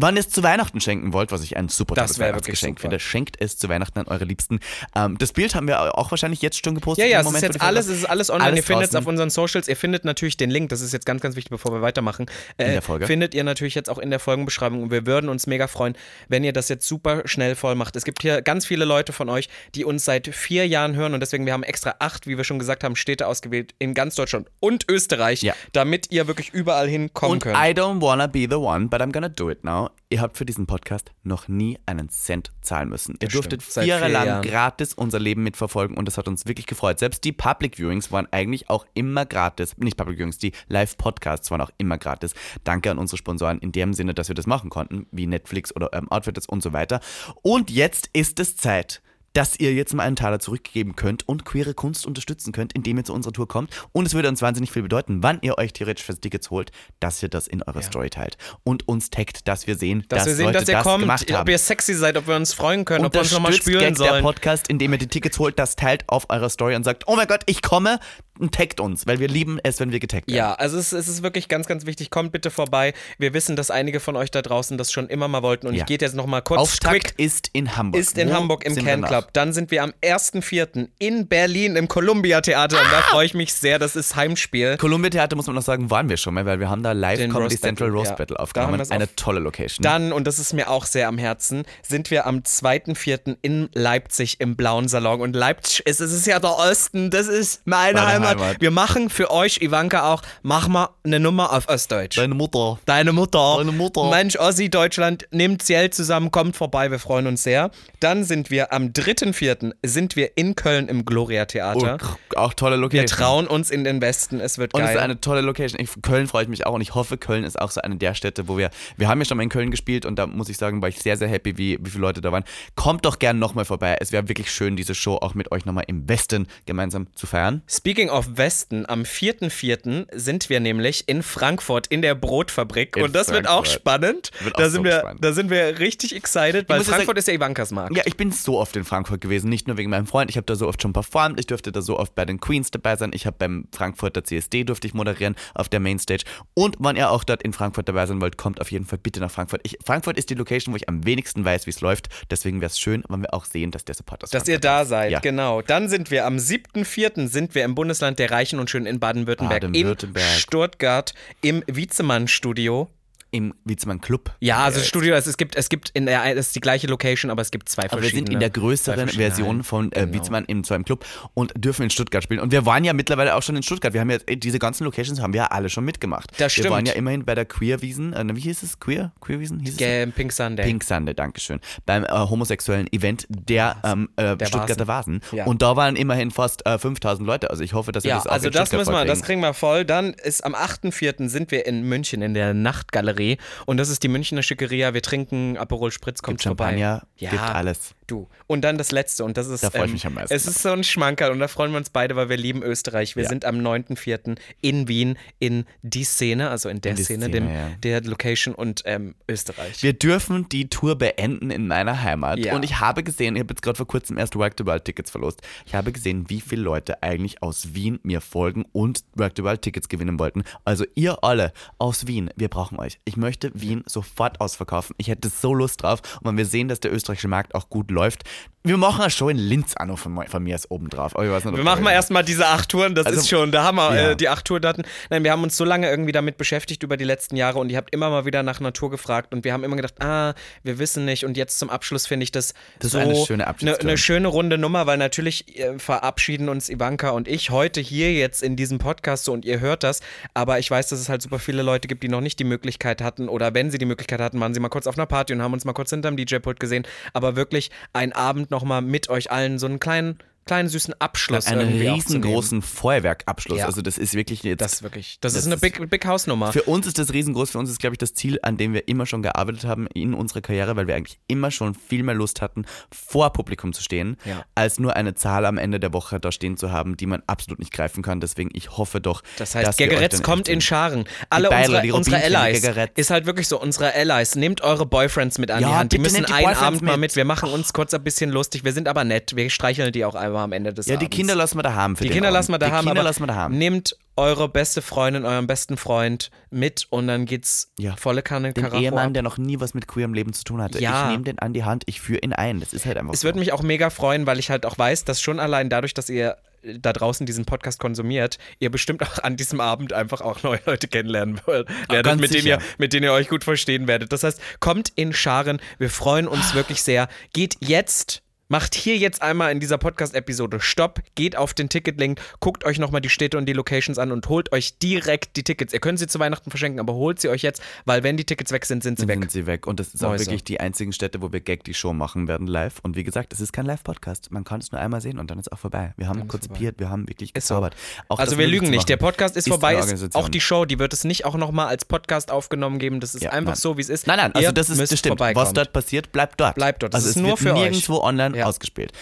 Wann ihr es zu Weihnachten schenken wollt, was ich ein super Das Weihnachtsgeschenk finde, schenkt es zu Weihnachten an eure Liebsten. Ähm, das Bild haben wir auch wahrscheinlich jetzt schon gepostet. Ja, ja, es ist Moment, wo jetzt alles, es ist alles online. Alles ihr findet es auf unseren Socials. Ihr findet natürlich den Link, das ist jetzt ganz, ganz wichtig, bevor wir weitermachen. Äh, In der Folge. Findet ihr natürlich jetzt auch in der Folgenbeschreibung. Und wir würden uns mega freuen, wenn ihr das jetzt super schnell voll macht. Es gibt hier ganz viele Leute von euch, die uns seit vier Jahren hören. Und deswegen, wir haben extra acht, wie wir schon gesagt haben, Städte ausgewählt in ganz Deutschland und Österreich, Ja. damit ihr wirklich überall hinkommen Und könnt. I don't wanna be the one, but I'm gonna do it now. Ihr habt für diesen Podcast noch nie einen Cent zahlen müssen. Ihr Das durftet stimmt. Seit vier Jahre vier lang Jahren. gratis unser Leben mitverfolgen und das hat uns wirklich gefreut. Selbst die Public Viewings waren eigentlich auch immer gratis. Nicht Public Viewings, die Live-Podcasts waren auch immer gratis. Danke an unsere Sponsoren in dem Sinne, dass wir das machen konnten, wie Netflix oder ähm, Outfitters und so weiter. Und jetzt ist es Zeit dass ihr jetzt mal einen Taler zurückgeben könnt und queere Kunst unterstützen könnt, indem ihr zu unserer Tour kommt. Und es würde uns wahnsinnig viel bedeuten, wann ihr euch theoretisch für Tickets holt, dass ihr das in eurer Story teilt und uns taggt, dass wir sehen, dass dass, wir sehen, Leute dass ihr das kommt, gemacht ob haben. ihr sexy seid, ob wir uns freuen können, ob wir uns nochmal spüren Gag der sollen. Podcast, indem ihr die Tickets holt, das teilt auf eurer Story und sagt, oh mein Gott, ich komme und taggt uns, weil wir lieben es, wenn wir getaggt werden. Ja, also es, es ist wirklich ganz, ganz wichtig. Kommt bitte vorbei. Wir wissen, dass einige von euch da draußen das schon immer mal wollten. Und Ja. ich gehe jetzt nochmal kurz Auftakt quick. ist in Hamburg. Ist in Wo Hamburg im Can? Club. Dann sind wir am 1.4. in Berlin im Columbia Theater. Und da Ah! freue ich mich sehr. Das ist Heimspiel. Columbia Theater muss man noch sagen, waren wir schon mal, weil wir haben da live Den Comedy Roast Central Battle, Roast ja. Battle aufgenommen. Eine auf- tolle Location. Dann, und das ist mir auch sehr am Herzen, sind wir am 2.4. in Leipzig im Blauen Salon. Und Leipzig ist, es ist ja der Osten, das ist meine, Meine Heimat. Heimat. Wir machen für euch, Ivanka, auch, mach mal eine Nummer auf Ostdeutsch. Deine Mutter. Deine Mutter. Deine Mutter. Mensch, Ossi, Deutschland, nimmt Geld zusammen, kommt vorbei, wir freuen uns sehr. Dann sind wir am 3.4. sind wir in Köln im Gloria Theater. Oh, auch tolle Location. wir trauen uns in den Westen, es wird Und es geil. ist eine tolle Location. Ich, Köln freue ich mich auch und ich hoffe, Köln ist auch so eine der Städte, wo wir, wir haben ja schon mal in Köln gespielt und da muss ich sagen, war ich sehr, sehr happy, wie, wie viele Leute da waren. Kommt doch gern nochmal vorbei. Es wäre wirklich schön, diese Show auch mit euch nochmal im Westen gemeinsam zu feiern. Speaking of Westen, am 4.4. sind wir nämlich in Frankfurt in der Brotfabrik In und das wird auch Frankfurt. spannend. Wird da, auch sind so wir, spannend. da sind wir richtig excited, weil Frankfurt sagen- ist ja Ivankas Markt. Ja, ich bin so oft in Frankfurt gewesen, nicht nur wegen meinem Freund. Ich habe da so oft schon performt, ich durfte da so oft bei den Queens dabei sein. Ich habe beim Frankfurter CSD durfte ich moderieren auf der Mainstage. Und wenn ihr auch dort in Frankfurt dabei sein wollt, kommt auf jeden Fall bitte nach Frankfurt. Ich, Frankfurt ist die Location, wo ich am wenigsten weiß, wie es läuft. Deswegen wäre es schön, wenn wir auch sehen, dass der Support aus Dass ihr Frankfurt da ist. seid, Ja. genau. Dann sind wir am 7.4. sind wir im Bundesland der Reichen und Schön in Baden-Württemberg. Baden-Württemberg. In Stuttgart im Wiezemann-Studio. Im Wietzmann Club. Ja, also Äh, Studio, es, es gibt, es gibt in der, es ist die gleiche Location, aber es gibt zwei Aber wir verschiedene. sind in der größeren verschiedene Version von äh, Genau. Wietzmann im zwar im Club und dürfen in Stuttgart spielen. Und wir waren ja mittlerweile auch schon in Stuttgart. Wir haben ja äh, diese ganzen Locations haben wir ja alle schon mitgemacht. Das Wir waren stimmt. ja immerhin bei der Queer Wiesen. Äh, wie hieß es? Queer? Queer Wiesen? Hieß es? Ge- Pink Sunday. Pink Sunday, Dankeschön. Beim äh, homosexuellen Event der, ähm, äh, Der Stuttgarter Vasen. Ja. Und da waren immerhin fast äh, 5000 Leute. Also ich hoffe, dass wir Ja, das auch also in das Stuttgart müssen wir, das kriegen wir voll. Dann ist am 8.4. sind wir in München in der Nachtgalerie und das ist die Münchner Schickeria. Wir trinken Aperol Spritz, kommt Gibt Champagner, vorbei. Ja, gibt alles. du. Und dann das letzte und das ist Da freu ich ähm, mich am meisten Es ist so ein Schmankerl und da freuen wir uns beide, weil wir lieben Österreich. Wir Ja. sind am 9.4. in Wien in die Szene, also in der In Szene, Szene, dem, ja. der Location und ähm, Österreich. Wir dürfen die Tour beenden in meiner Heimat. Ja. Und ich habe gesehen, ich habe jetzt gerade vor kurzem erst Work the World Tickets verlost. Ich habe gesehen, wie viele Leute eigentlich aus Wien mir folgen und Work the World Tickets gewinnen wollten. Also ihr alle aus Wien, wir brauchen euch. Ich möchte Wien sofort ausverkaufen. Ich hätte so Lust drauf. Und wenn wir sehen, dass der österreichische Markt auch gut läuft, wir machen eine Show in Linz an von, mir- von mir ist oben drauf. Wir machen mal erstmal diese acht Touren, das Also, ist schon, da haben wir ja. äh, die acht Tourdaten. Nein, wir haben uns so lange irgendwie damit beschäftigt über die letzten Jahre und ihr habt immer mal wieder nach einer Tour gefragt und wir haben immer gedacht, ah, wir wissen nicht und jetzt zum Abschluss finde ich das, Das so eine schöne eine, eine schöne runde Nummer, weil natürlich äh, verabschieden uns Ivanka und ich heute hier jetzt in diesem Podcast so und ihr hört das, aber ich weiß, dass es halt super viele Leute gibt, die noch nicht die Möglichkeit hatten oder wenn sie die Möglichkeit hatten, waren sie mal kurz auf einer Party und haben uns mal kurz hinterm DJ-Pult gesehen, aber wirklich ein Abend nochmal mit euch allen so einen kleinen, kleinen süßen Abschluss einen irgendwie aufzunehmen. riesengroßen Feuerwerkabschluss. Ja. Also das ist wirklich jetzt Das ist wirklich, das, Das ist eine Big, Big House Nummer. Für uns ist das riesengroß. Für uns ist, glaube ich, das Ziel, an dem wir immer schon gearbeitet haben in unserer Karriere, weil wir eigentlich immer schon viel mehr Lust hatten, vor Publikum zu stehen, Ja. als nur eine Zahl am Ende der Woche da stehen zu haben, die man absolut nicht greifen kann. Deswegen, ich hoffe doch, Das heißt, dass dann kommt in Scharen. Alle Beiler, unsere, unsere Allies. Ist halt wirklich so, unsere Allies. Nehmt eure Boyfriends mit an Ja, die Hand. Die müssen einen Abend mal mit. mit. Wir machen uns kurz ein bisschen lustig. Wir sind aber nett. Wir streicheln die auch einfach aber am Ende des Ja, die Abends. Kinder lassen wir da haben. Für Die den Kinder Abend. lassen wir da die haben, Kinder lassen wir da haben. nehmt eure beste Freundin, euren besten Freund mit und dann geht's Ja. volle Kanne Den Karacho Ehemann, ab. der noch nie was mit queerem Leben zu tun hatte. Ja. Ich nehme den an die Hand, ich führe ihn ein. Das ist halt einfach Es so. würde mich auch mega freuen, weil ich halt auch weiß, dass schon allein dadurch, dass ihr da draußen diesen Podcast konsumiert, ihr bestimmt auch an diesem Abend einfach auch neue Leute kennenlernen werdet, ganz mit denen, ihr, mit denen ihr euch gut verstehen werdet. Das heißt, kommt in Scharen, wir freuen uns wirklich sehr. Geht jetzt Macht hier jetzt einmal in dieser Podcast-Episode Stopp, geht auf den Ticketlink, guckt euch nochmal die Städte und die Locations an und holt euch direkt die Tickets. Ihr könnt sie zu Weihnachten verschenken, aber holt sie euch jetzt, weil wenn die Tickets weg sind, sind sie weg. sind sie weg. Und das ist auch Mäuse. wirklich die einzigen Städte, wo wir Gag die Show machen werden live. Und wie gesagt, es ist kein Live-Podcast. Man kann es nur einmal sehen und dann ist auch vorbei. Wir haben konzipiert, wir haben wirklich Ist so. gezaubert. Auch Also wir lügen nicht. Der Podcast ist, eine vorbei. Ist auch die Show, die wird es nicht auch nochmal als Podcast aufgenommen geben. Das ist Ja, einfach nein. so, wie es ist. Nein, nein, also Ihr das ist das stimmt. Was dort passiert, bleibt dort. Bleibt dort. Das also ist es nur für euch. nirgendwo online Ja. ausgespielt.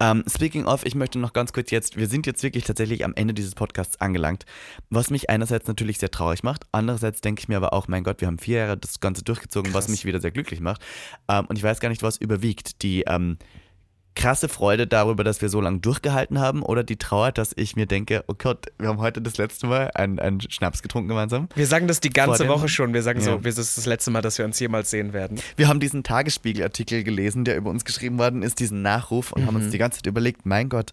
Ähm, speaking of, ich möchte noch ganz kurz jetzt, wir sind jetzt wirklich tatsächlich am Ende dieses Podcasts angelangt, was mich einerseits natürlich sehr traurig macht, andererseits denke ich mir aber auch, mein Gott, wir haben vier Jahre das Ganze durchgezogen, was mich wieder sehr glücklich macht. Ähm, und ich weiß gar nicht, was überwiegt. Die ähm, krasse Freude darüber, dass wir so lange durchgehalten haben oder die Trauer, dass ich mir denke, oh Gott, wir haben heute das letzte Mal einen, einen Schnaps getrunken gemeinsam. Wir sagen das die ganze dem- Woche schon. Wir sagen Ja. so, das ist das letzte Mal, dass wir uns jemals sehen werden. Wir haben diesen Tagesspiegel-Artikel gelesen, der über uns geschrieben worden ist, diesen Nachruf und haben Mhm. uns die ganze Zeit überlegt, mein Gott,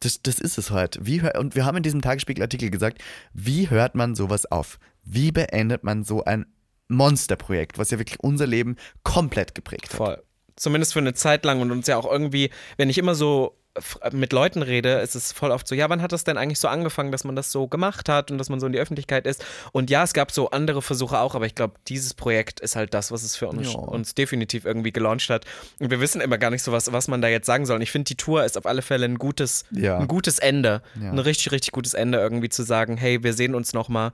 das, das ist es heute. Wie, und wir haben in diesem Tagesspiegel-Artikel gesagt, wie hört man sowas auf? Wie beendet man so ein Monsterprojekt, was ja wirklich unser Leben komplett geprägt hat? Voll. Zumindest für eine Zeit lang und uns ja auch irgendwie, wenn ich immer so mit Leuten rede, ist es voll oft so, ja, wann hat das denn eigentlich so angefangen, dass man das so gemacht hat und dass man so in die Öffentlichkeit ist? Und ja, es gab so andere Versuche auch, aber ich glaube, dieses Projekt ist halt das, was es für uns, uns definitiv irgendwie gelauncht hat. Und wir wissen immer gar nicht so was, was man da jetzt sagen soll. Und ich finde, die Tour ist auf alle Fälle ein gutes, Ja. ein gutes Ende. Ja. Ein richtig, richtig gutes Ende, irgendwie zu sagen, hey, wir sehen uns nochmal.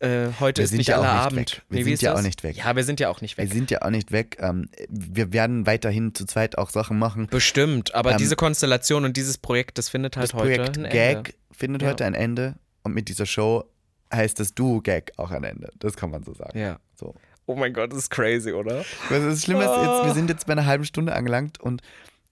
Äh, heute Wir ist nicht ja aller Abend. weg. Wir wie sind ja das? auch nicht weg. Ja, wir sind ja auch nicht weg. Wir sind ja auch nicht weg. Ähm, wir werden weiterhin zu zweit auch Sachen machen. Bestimmt, aber Ähm, diese Konstellation und dieses Projekt, das findet halt das heute Projekt ein Ende. Gag findet Ja. heute ein Ende und mit dieser Show heißt das Duo-Gag auch ein Ende. Das kann man so sagen. Ja. So. Oh mein Gott, das ist crazy, oder? Das Schlimme ist, jetzt, wir sind jetzt bei einer halben Stunde angelangt und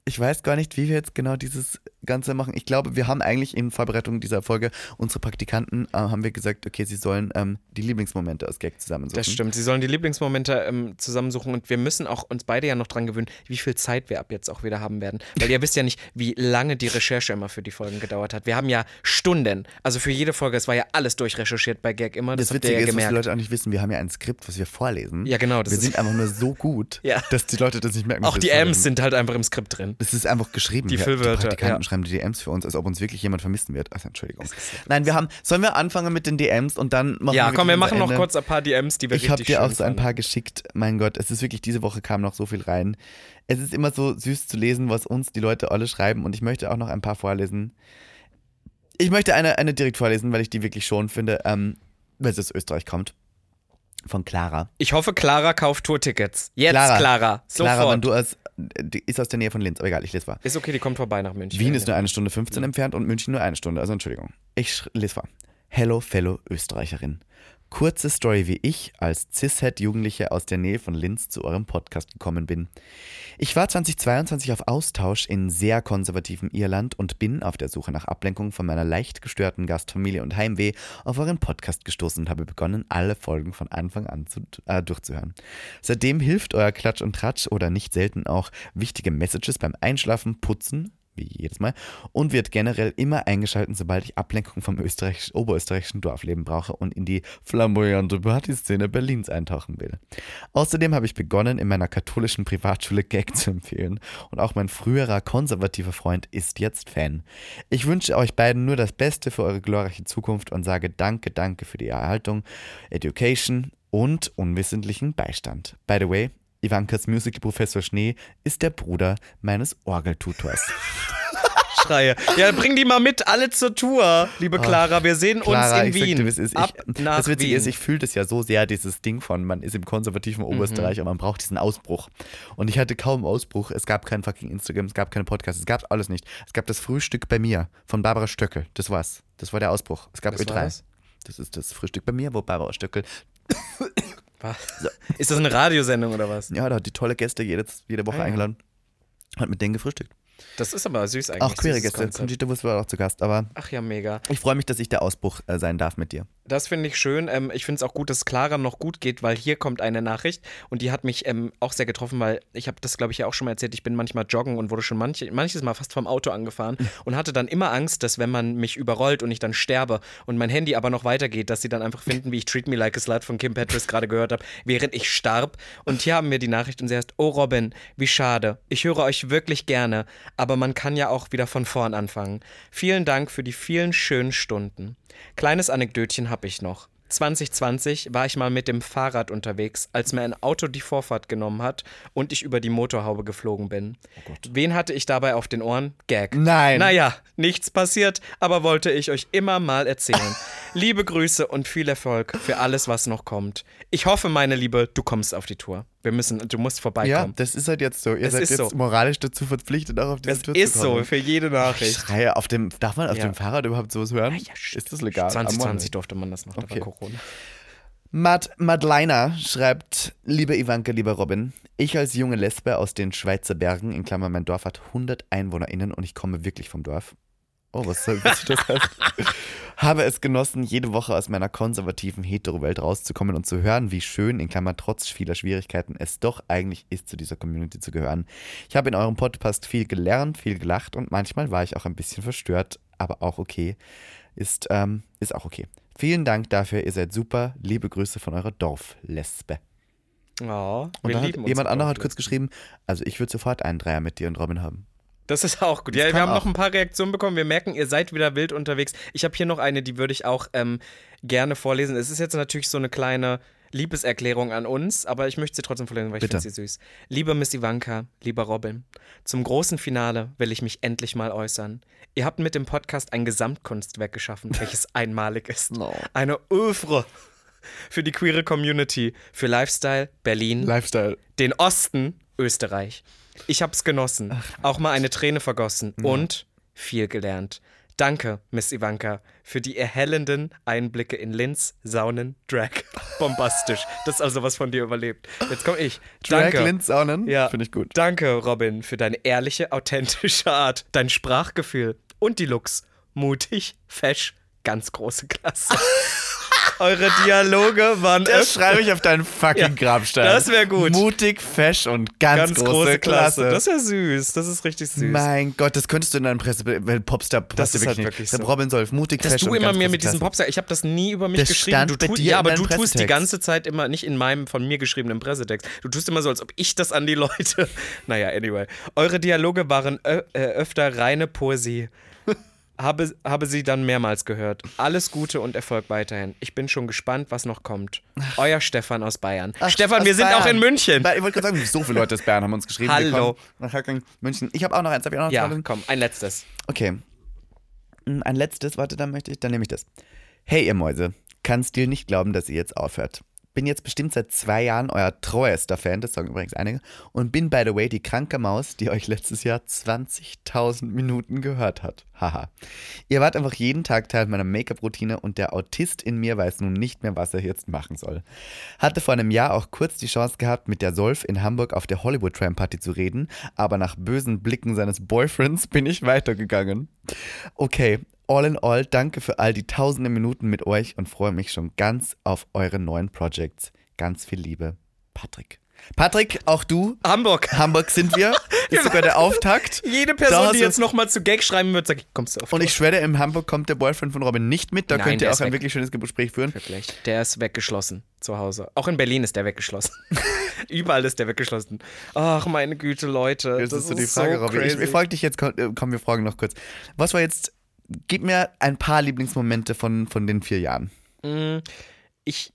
ich weiß gar nicht, wie wir jetzt genau dieses Ganze machen. Ich glaube, wir haben eigentlich in Vorbereitung dieser Folge unsere Praktikanten, äh, haben wir gesagt, okay, sie sollen ähm, die Lieblingsmomente aus Gag zusammensuchen. Das stimmt. Sie sollen die Lieblingsmomente ähm, zusammensuchen und wir müssen auch uns beide ja noch dran gewöhnen, wie viel Zeit wir ab jetzt auch wieder haben werden. Weil ihr wisst ja nicht, wie lange die Recherche immer für die Folgen gedauert hat. Wir haben ja Stunden. Also für jede Folge, es war ja alles durchrecherchiert bei Gag immer. Das, Das Witzige ja ist, was die gemerkt. Leute auch nicht wissen, wir haben ja ein Skript, was wir vorlesen. Ja, genau, wir sind einfach nur so gut, Ja. dass die Leute das nicht merken. auch die M's sind halt einfach im Skript drin. Es ist einfach geschrieben. Die Füllwörter, Die Ja. schreiben die DMs für uns, als ob uns wirklich jemand vermissen wird. Also Entschuldigung. Nein, wir haben. Sollen wir anfangen mit den DMs und dann machen Ja, wir komm, wir machen unser noch Ende? kurz ein paar DMs, die wir Ich habe dir auch so ein paar geschickt. Mein Gott, es ist wirklich, diese Woche kam noch so viel rein. Es ist immer so süß zu lesen, was uns die Leute alle schreiben und ich möchte auch noch ein paar vorlesen. Ich möchte eine, eine direkt vorlesen, weil ich die wirklich schon finde, ähm, weil es aus Österreich kommt. Von Clara. Ich hoffe, Clara kauft Tourtickets. Jetzt, Clara. Clara. Sofort. Clara, wenn du die ist aus der Nähe von Linz, aber egal, ich lese vor. ist okay, die kommt vorbei nach München. Wien ist nur eine Stunde 15 entfernt und München nur eine Stunde, also Entschuldigung. Ich lese vor. Hello, fellow Österreicherin. Kurze Story, wie ich als Cis-Het-Jugendliche aus der Nähe von Linz zu eurem Podcast gekommen bin. Ich war 2022 auf Austausch in sehr konservativem Irland und bin auf der Suche nach Ablenkung von meiner leicht gestörten Gastfamilie und Heimweh auf euren Podcast gestoßen und habe begonnen, alle Folgen von Anfang an zu, äh, durchzuhören. Seitdem hilft euer Klatsch und Tratsch oder nicht selten auch wichtige Messages beim Einschlafen, Putzen, wie jedes Mal, und wird generell immer eingeschalten, sobald ich Ablenkung vom österreichisch, oberösterreichischen Dorfleben brauche und in die flamboyante Partyszene Berlins eintauchen will. Außerdem habe ich begonnen, in meiner katholischen Privatschule Gag zu empfehlen und auch mein früherer konservativer Freund ist jetzt Fan. Ich wünsche euch beiden nur das Beste für eure glorreiche Zukunft und sage Danke, danke für die Erhaltung, Education und unwissentlichen Beistand. By the way, Ivankas Musical Professor Schnee ist der Bruder meines Orgeltutors. Schreie. Ja, bring die mal mit, alle zur Tour, liebe Clara. Wir sehen Clara, uns in sag Wien. es ist. Ab Ich, nach das Witzige Wien. ist, ich fühle das ja so sehr, dieses Ding von, man ist im konservativen Mhm. Oberösterreich und man braucht diesen Ausbruch. Und ich hatte kaum Ausbruch. Es gab kein fucking Instagram, es gab keine Podcasts, es gab alles nicht. Es gab das Frühstück bei mir von Barbara Stöckel. Das war's. Das war der Ausbruch. Es gab Das Ö3. war das? Das ist das Frühstück bei mir, wo Barbara Stöckel, Was? Ist das eine Radiosendung oder was? ja, da hat die tolle Gäste jede, jede Woche Ah, ja. eingeladen. Hat mit denen gefrühstückt. Das ist aber süß eigentlich. Auch queere Gäste. Konzept. Conchita Wurst war auch zu Gast, aber Ach ja, mega. ich freue mich, dass ich der Ausbruch äh, sein darf mit dir. Das finde ich schön. Ähm, ich finde es auch gut, dass Clara noch gut geht, weil hier kommt eine Nachricht und die hat mich ähm, auch sehr getroffen, weil ich habe das, glaube ich, ja auch schon mal erzählt. Ich bin manchmal joggen und wurde schon manche, manches Mal fast vom Auto angefahren und hatte dann immer Angst, dass wenn man mich überrollt und ich dann sterbe und mein Handy aber noch weitergeht, dass sie dann einfach finden, wie ich Treat Me Like a Slut von Kim Petras gerade gehört habe, während ich starb. Und hier haben wir die Nachricht und sie heißt, oh Robin, wie schade. Ich höre euch wirklich gerne, aber man kann ja auch wieder von vorn anfangen. Vielen Dank für die vielen schönen Stunden. Kleines Anekdötchen habe ich noch. 2020 war ich mal mit dem Fahrrad unterwegs, als mir ein Auto die Vorfahrt genommen hat und ich über die Motorhaube geflogen bin. Wen hatte ich dabei auf den Ohren? Gag. Nein. Naja, nichts passiert, aber wollte ich euch immer mal erzählen. Liebe Grüße und viel Erfolg für alles, was noch kommt. Ich hoffe, meine Liebe, du kommst auf die Tour. Wir müssen, du musst Ja, vorbeikommen. das ist halt jetzt so. Ihr Es seid ist jetzt so. moralisch dazu verpflichtet, auch auf diese das Tour ist zu so, kommen. für jede Ich Nachricht. schreie auf dem, darf man auf Ja. dem Fahrrad überhaupt sowas hören? Ja, ist das legal? 2020 durfte man das noch, da Okay. war Corona. Matt Madleiner schreibt, liebe Ivanka, lieber Robin, ich als junge Lesbe aus den Schweizer Bergen, in Klammern mein Dorf hat 100 EinwohnerInnen und ich komme wirklich vom Dorf. Oh, was soll was das heißt? Habe es genossen, jede Woche aus meiner konservativen Hetero-Welt rauszukommen und zu hören, wie schön, in Klammern trotz vieler Schwierigkeiten, es doch eigentlich ist, zu dieser Community zu gehören. Ich habe in eurem Podcast viel gelernt, viel gelacht und manchmal war ich auch ein bisschen verstört, aber auch okay. Ist, ähm, ist auch okay. Vielen Dank dafür, ihr seid super. Liebe Grüße von eurer Dorflesbe. Oh, Und wir hat lieben uns jemand anderer hat kurz geschrieben, also ich würde sofort einen Dreier mit dir und Robin haben. Das ist auch gut. Ja, wir haben noch auch. ein paar Reaktionen bekommen. Wir merken, ihr seid wieder wild unterwegs. Ich habe hier noch eine, die würde ich auch ähm, gerne vorlesen. Es ist jetzt natürlich so eine kleine Liebeserklärung an uns, aber ich möchte sie trotzdem vorlesen, weil ich Bitte. finde sie süß. Liebe Miss Ivanka, lieber Robin, zum großen Finale will ich mich endlich mal äußern. Ihr habt mit dem Podcast ein Gesamtkunstwerk geschaffen, welches einmalig ist. No. Eine Oeuvre für die queere Community, für Lifestyle, Berlin, Lifestyle. den Osten Österreich. Ich hab's genossen, auch mal eine Träne vergossen und viel gelernt. Danke, Miss Ivanka, für die erhellenden Einblicke in Linz, Saunen, Drag. Bombastisch. Das ist also was von dir überlebt. Jetzt komm ich. Drag Danke. Linz Saunen? Ja. Finde ich gut. Danke, Robin, für deine ehrliche, authentische Art, dein Sprachgefühl und die Looks. Mutig, fesch, ganz große Klasse. Eure Dialoge waren Das schreibe ich auf deinen fucking Ja, Grabstein. das wär gut. Mutig, fesch und ganz, ganz große, Klasse. Klasse. Das ist ja süß. Das ist richtig süß. mein Gott, das könntest du in deinem Presse, Popstar Das ist halt nicht. wirklich so. Robin Solf, mutig, dass fesch du und immer mir große mit diesem. Popstar, ich habe das nie über mich Das geschrieben. stand Du bei tu, dir ja, aber du tust die ganze Zeit immer nicht in meinem von mir geschriebenen Pressetext. Du tust immer so, als ob ich das an die Leute. Naja, anyway. Eure Dialoge waren äh, öfter reine Poesie. Habe, habe sie dann mehrmals gehört. Alles Gute und Erfolg weiterhin. Ich bin schon gespannt, was noch kommt. Euer Stefan aus Bayern. Ach, Stefan, aus wir sind auch Bayern. in München. Ich wollte gerade sagen, so viele Leute aus Bayern haben uns geschrieben. Hallo. Nach München. Ich habe auch noch eins. Hab ich auch noch Ja, eins? komm, ein letztes. Okay. Hm, Ein letztes, warte, dann möchte ich, dann nehme ich das. Hey, ihr Mäuse, kannst dir nicht glauben, dass ihr jetzt aufhört. Bin jetzt bestimmt seit zwei Jahren euer treuester Fan, das sagen übrigens einige, und bin, by the way, die kranke Maus, die euch letztes Jahr 20.000 Minuten gehört hat. Haha. Ihr wart einfach jeden Tag Teil meiner Make-up-Routine und der Autist in mir weiß nun nicht mehr, was er jetzt machen soll. Hatte vor einem Jahr auch kurz die Chance gehabt, mit der Solf in Hamburg auf der Hollywood Tram Party zu reden, aber nach bösen Blicken seines Boyfriends bin ich weitergegangen. Okay, all in all, danke für all die tausende Minuten mit euch und freue mich schon ganz auf eure neuen Projects. Ganz viel Liebe, Patrick. Patrick, auch du. Hamburg. Hamburg sind wir. Ist sogar der Auftakt. Jede Person, die jetzt nochmal zu Gag schreiben wird, sagt, kommst du auf Und ich schwöre, in Hamburg kommt der Boyfriend von Robin nicht mit. Da Nein, könnt ihr auch ein weg. wirklich schönes Gespräch führen. Wirklich. Der ist weggeschlossen zu Hause. Auch in Berlin ist der weggeschlossen. Überall ist der weggeschlossen. Ach, meine Güte, Leute. Jetzt das ist so die Frage, so Robin. Ich, ich frage dich jetzt, äh, komm, wir fragen noch kurz. Was war jetzt, gib mir ein paar Lieblingsmomente von, von den vier Jahren. ich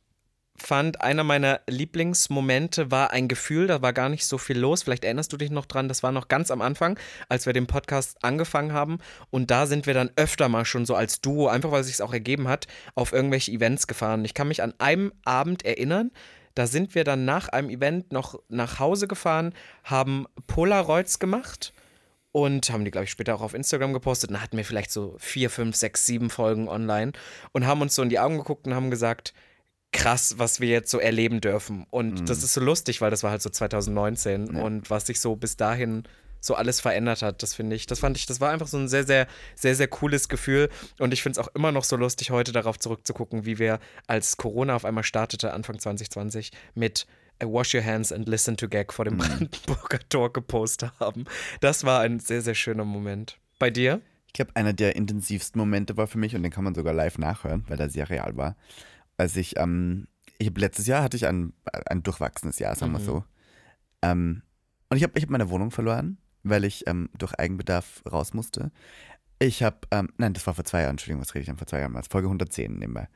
fand, einer meiner Lieblingsmomente war ein Gefühl, da war gar nicht so viel los. Vielleicht erinnerst du dich noch dran, das war noch ganz am Anfang, als wir den Podcast angefangen haben. Und da sind wir dann öfter mal schon so als Duo, einfach weil es sich auch ergeben hat, auf irgendwelche Events gefahren. Ich kann mich an einem Abend erinnern, da sind wir dann nach einem Event noch nach Hause gefahren, haben Polaroids gemacht und haben die, glaube ich, später auch auf Instagram gepostet. Und dann hatten wir vielleicht so vier, fünf, sechs, sieben Folgen online und haben uns so in die Augen geguckt und haben gesagt, krass, was wir jetzt so erleben dürfen. Und das ist so lustig, weil das war halt so 2019 und was sich so bis dahin so alles verändert hat. Das finde ich, das fand ich, das war einfach so ein sehr, sehr, sehr, sehr cooles Gefühl. Und ich finde es auch immer noch so lustig, heute darauf zurückzugucken, wie wir, als Corona auf einmal startete, Anfang 2020, mit Wash Your Hands and Listen to Gag vor dem Mhm. Brandenburger Tor gepostet haben. Das war ein sehr, sehr schöner Moment. Bei dir? Ich glaube, einer der intensivsten Momente war für mich, und den kann man sogar live nachhören, weil er sehr real war, als ich, ähm, ich letztes Jahr hatte ich ein, ein durchwachsenes Jahr, sagen wir Mhm. so. Ähm, und ich habe ich hab meine Wohnung verloren, weil ich ähm, durch Eigenbedarf raus musste. Ich habe, ähm, nein, das war vor zwei Jahren, Entschuldigung, was rede ich denn vor zwei Jahren? Das Folge 110 nebenbei.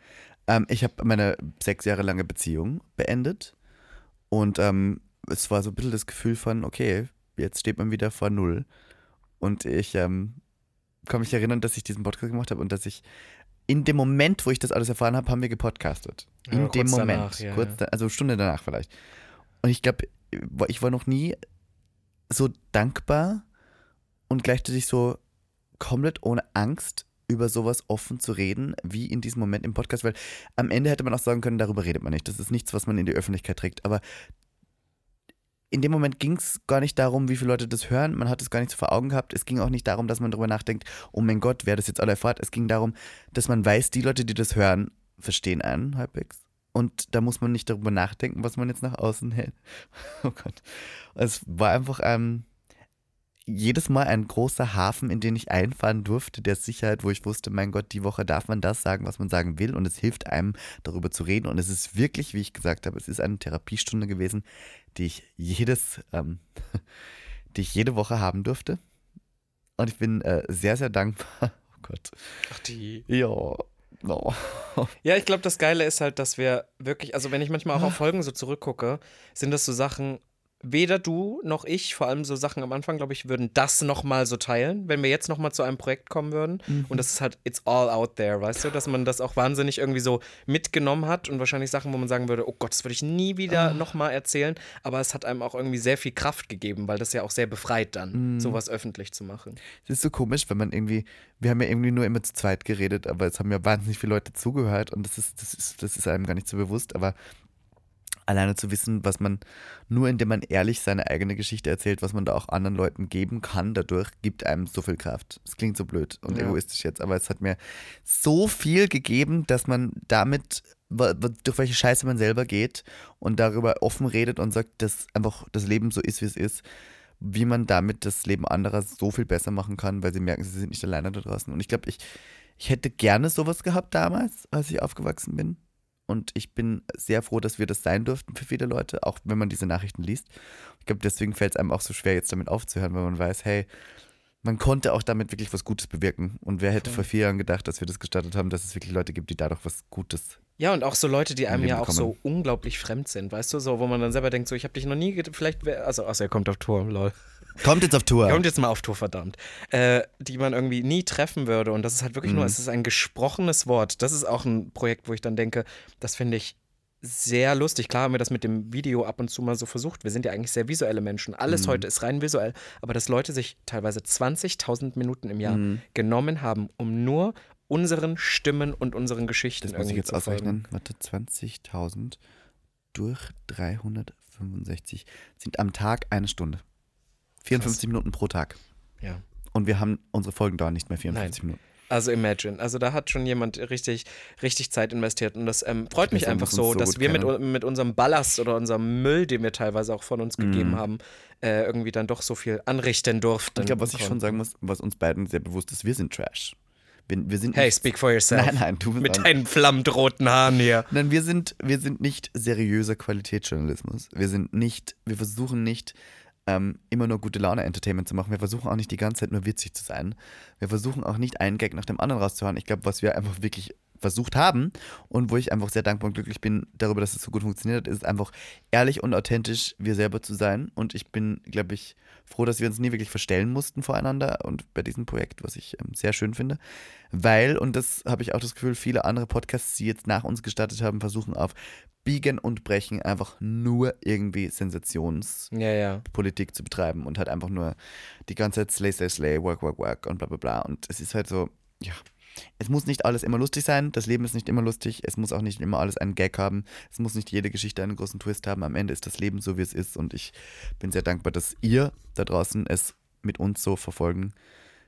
Ähm, ich habe meine sechs Jahre lange Beziehung beendet und ähm, es war so ein bisschen das Gefühl von, okay, jetzt steht man wieder vor Null. Und ich ähm, kann mich erinnern, dass ich diesen Podcast gemacht habe und dass ich in dem Moment, wo ich das alles erfahren habe, haben wir gepodcastet. Ja, In dem Moment. danach, ja, kurz ja. Also eine Stunde danach vielleicht. Und ich glaube, ich war noch nie so dankbar und gleichzeitig so komplett ohne Angst über sowas offen zu reden, wie in diesem Moment im Podcast, weil am Ende hätte man auch sagen können, darüber redet man nicht. Das ist nichts, was man in die Öffentlichkeit trägt. Aber in dem Moment ging es gar nicht darum, wie viele Leute das hören. Man hat es gar nicht so vor Augen gehabt. Es ging auch nicht darum, dass man darüber nachdenkt, oh mein Gott, wer das jetzt alle erfährt. Es ging darum, dass man weiß, die Leute, die das hören, verstehen einen halbwegs. Und da muss man nicht darüber nachdenken, was man jetzt nach außen hält. Oh Gott. Es war einfach ähm, jedes Mal ein großer Hafen, in den ich einfahren durfte, der Sicherheit, wo ich wusste, mein Gott, die Woche darf man das sagen, was man sagen will. Und es hilft einem, darüber zu reden. Und es ist wirklich, wie ich gesagt habe, es ist eine Therapiestunde gewesen, die ich jedes, ähm, die ich jede Woche haben durfte. Und ich bin äh, sehr, sehr dankbar. Oh Gott. Ach, die. Ja. No. Ja, ich glaube, das Geile ist halt, dass wir wirklich, also wenn ich manchmal auch auf Folgen so zurückgucke, sind das so Sachen, weder du noch ich, vor allem so Sachen am Anfang, glaube ich, würden das nochmal so teilen, wenn wir jetzt nochmal zu einem Projekt kommen würden. Und das ist halt, it's all out there, weißt du, dass man das auch wahnsinnig irgendwie so mitgenommen hat und wahrscheinlich Sachen, wo man sagen würde, oh Gott, das würde ich nie wieder Ah. nochmal erzählen. Aber es hat einem auch irgendwie sehr viel Kraft gegeben, weil das ja auch sehr befreit dann, sowas öffentlich zu machen. Es ist so komisch, wenn man irgendwie, wir haben ja irgendwie nur immer zu zweit geredet, aber es haben ja wahnsinnig viele Leute zugehört und das ist, das ist, das ist einem gar nicht so bewusst, aber alleine zu wissen, was man, nur indem man ehrlich seine eigene Geschichte erzählt, was man da auch anderen Leuten geben kann, dadurch gibt einem so viel Kraft. Es klingt so blöd und Ja. egoistisch jetzt, aber es hat mir so viel gegeben, dass man damit, durch welche Scheiße man selber geht und darüber offen redet und sagt, dass einfach das Leben so ist, wie es ist, wie man damit das Leben anderer so viel besser machen kann, weil sie merken, sie sind nicht alleine da draußen. Und ich glaube, ich, ich hätte gerne sowas gehabt damals, als ich aufgewachsen bin. Und ich bin sehr froh, dass wir das sein durften für viele Leute, auch wenn man diese Nachrichten liest. Ich glaube, deswegen fällt es einem auch so schwer, jetzt damit aufzuhören, weil man weiß, hey, man konnte auch damit wirklich was Gutes bewirken. Und wer hätte Voll. vor vier Jahren gedacht, dass wir das gestartet haben, dass es wirklich Leute gibt, die dadurch was Gutes. Ja, und auch so Leute, die einem ja auch so unglaublich fremd sind, weißt du, so, wo man dann selber denkt, so, ich habe dich noch nie, vielleicht, also, achso, er kommt auf Tour, lol. Kommt jetzt auf Tour. Kommt jetzt mal auf Tour, verdammt. Äh, die man irgendwie nie treffen würde. Und das ist halt wirklich nur, Mhm. es ist ein gesprochenes Wort. Das ist auch ein Projekt, wo ich dann denke, das finde ich sehr lustig. Klar haben wir das mit dem Video ab und zu mal so versucht. Wir sind ja eigentlich sehr visuelle Menschen. Alles Mhm. heute ist rein visuell. Aber dass Leute sich teilweise 20.000 Minuten im Jahr Mhm. genommen haben, um nur unseren Stimmen und unseren Geschichten Das muss ich jetzt ausrechnen. Warte, 20.000 durch 365 sind am Tag eine Stunde. 54 Minuten pro Tag. Ja. Und wir haben unsere Folgen dauern nicht mehr 54 Minuten. Also imagine. Also da hat schon jemand richtig, richtig Zeit investiert. Und das ähm, freut mich einfach so, so dass wir mit, mit unserem Ballast oder unserem Müll, den wir teilweise auch von uns gegeben Mhm. haben, äh, irgendwie dann doch so viel anrichten durften. Ich glaube, was ich schon sagen muss, was uns beiden sehr bewusst ist, wir sind Trash. Wir, wir sind Hey, nicht, speak for yourself. Nein, nein, du bist Mit ein- deinen flammend roten Haaren hier. Nein, wir sind, wir sind nicht seriöser Qualitätsjournalismus. Wir sind nicht, wir versuchen nicht ähm, immer nur gute Laune Entertainment zu machen. Wir versuchen auch nicht die ganze Zeit nur witzig zu sein. Wir versuchen auch nicht einen Gag nach dem anderen rauszuhauen. Ich glaube, was wir einfach wirklich versucht haben und wo ich einfach sehr dankbar und glücklich bin darüber, dass es so gut funktioniert hat, ist einfach ehrlich und authentisch wir selber zu sein. Und ich bin, glaube ich, froh, dass wir uns nie wirklich verstellen mussten voreinander und bei diesem Projekt, was ich ähm, sehr schön finde. Weil, und das habe ich auch das Gefühl, viele andere Podcasts, die jetzt nach uns gestartet haben, versuchen auf Biegen und Brechen einfach nur irgendwie Sensationspolitik Ja, ja. zu betreiben und halt einfach nur die ganze Zeit Slay, Slay, Slay, Work, Work, Work und bla bla bla. Und es ist halt so, ja, es muss nicht alles immer lustig sein, das Leben ist nicht immer lustig, es muss auch nicht immer alles einen Gag haben, es muss nicht jede Geschichte einen großen Twist haben. Am Ende ist das Leben so, wie es ist und ich bin sehr dankbar, dass ihr da draußen es mit uns so verfolgen,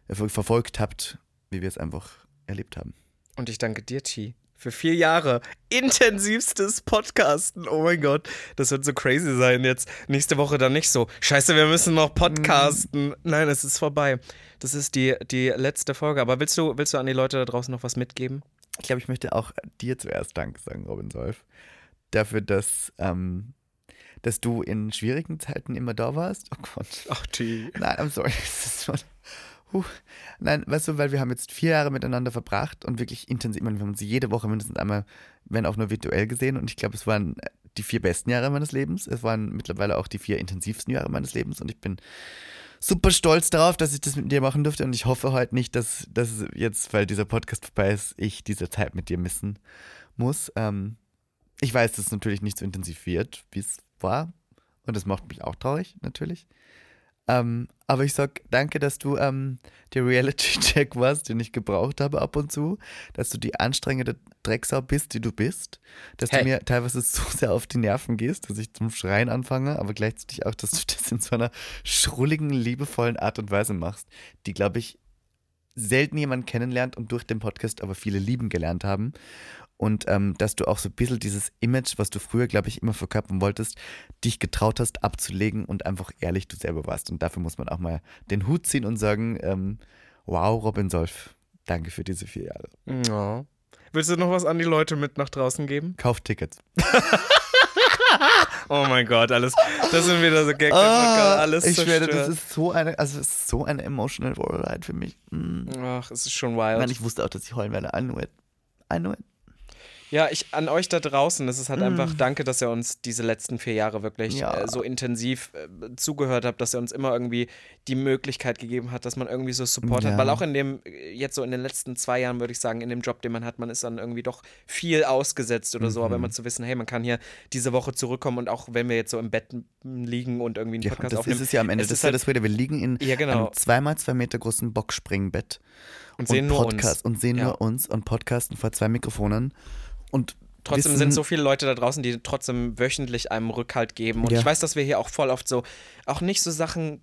äh, verfolgt habt, wie wir es einfach erlebt haben. Und ich danke dir, T. Für vier Jahre intensivstes Podcasten. Oh mein Gott, das wird so crazy sein jetzt. Nächste Woche dann nicht so. Scheiße, wir müssen noch podcasten. Nein, es ist vorbei. Das ist die, die letzte Folge. Aber willst du, willst du an die Leute da draußen noch was mitgeben? Ich glaube, ich möchte auch dir zuerst Danke sagen, Robin Solf. Dafür, dass, ähm, dass du in schwierigen Zeiten immer da warst. Oh Gott. Ach, T. Nein, I'm sorry. Das ist schon. Huh. Nein, weißt du, weil wir haben jetzt vier Jahre miteinander verbracht und wirklich intensiv, ich meine, wir haben uns jede Woche mindestens einmal, wenn auch nur virtuell gesehen und ich glaube, es waren die vier besten Jahre meines Lebens. Es waren mittlerweile auch die vier intensivsten Jahre meines Lebens und ich bin super stolz darauf, dass ich das mit dir machen durfte und ich hoffe heute nicht, dass, dass jetzt, weil dieser Podcast vorbei ist, ich diese Zeit mit dir missen muss. Ähm, ich weiß, dass es natürlich nicht so intensiv wird, wie es war und das macht mich auch traurig, natürlich. Ähm, aber ich sag danke, dass du ähm, der Reality-Check warst, den ich gebraucht habe ab und zu, dass du die anstrengende Drecksau bist, die du bist, dass Hey. du mir teilweise so sehr auf die Nerven gehst, dass ich zum Schreien anfange, aber gleichzeitig auch, dass du das in so einer schrulligen, liebevollen Art und Weise machst, die, glaube ich, selten jemand kennenlernt und durch den Podcast aber viele lieben gelernt haben. Und ähm, dass du auch so ein bisschen dieses Image, was du früher, glaube ich, immer verkörpern wolltest, dich getraut hast abzulegen und einfach ehrlich du selber warst. Und dafür muss man auch mal den Hut ziehen und sagen, ähm, wow, Robin Solf, danke für diese vier Jahre. Ja. Willst du noch was an die Leute mit nach draußen geben? Kauf Tickets. Oh mein Gott, alles. Das sind wieder so Gag. Ah, alles ich schwöre, zerstört. das ist so eine, also ist so eine emotional Ride für mich. Mm. Ach, es ist schon Ich wild. meine, ich wusste auch, dass ich heulen werde. I knew it. I knew it. Ja, ich an euch da draußen, es ist halt einfach danke, dass ihr uns diese letzten vier Jahre wirklich Mm. Ja. äh, so intensiv äh, zugehört habt, dass ihr uns immer irgendwie die Möglichkeit gegeben hat, dass man irgendwie so Support Ja. hat. Weil auch in dem, äh, jetzt so in den letzten zwei Jahren, würde ich sagen, in dem Job, den man hat, man ist dann irgendwie doch viel ausgesetzt oder so. Mhm. Aber immer zu wissen, hey, man kann hier diese Woche zurückkommen und auch wenn wir jetzt so im Bett liegen und irgendwie einen Ja, Podcast das aufnehmen. ist es ja am Ende. Das ist ja halt- das Weirde. Wir liegen in Ja, genau. einem zweimal zwei Meter großen Boxspringbett Und sehen nur Podcast uns. und sehen Ja. nur uns und podcasten vor zwei Mikrofonen und Trotzdem wissen, sind so viele Leute da draußen, die trotzdem wöchentlich einem Rückhalt geben. Und Ja. ich weiß, dass wir hier auch voll oft so, auch nicht so Sachen,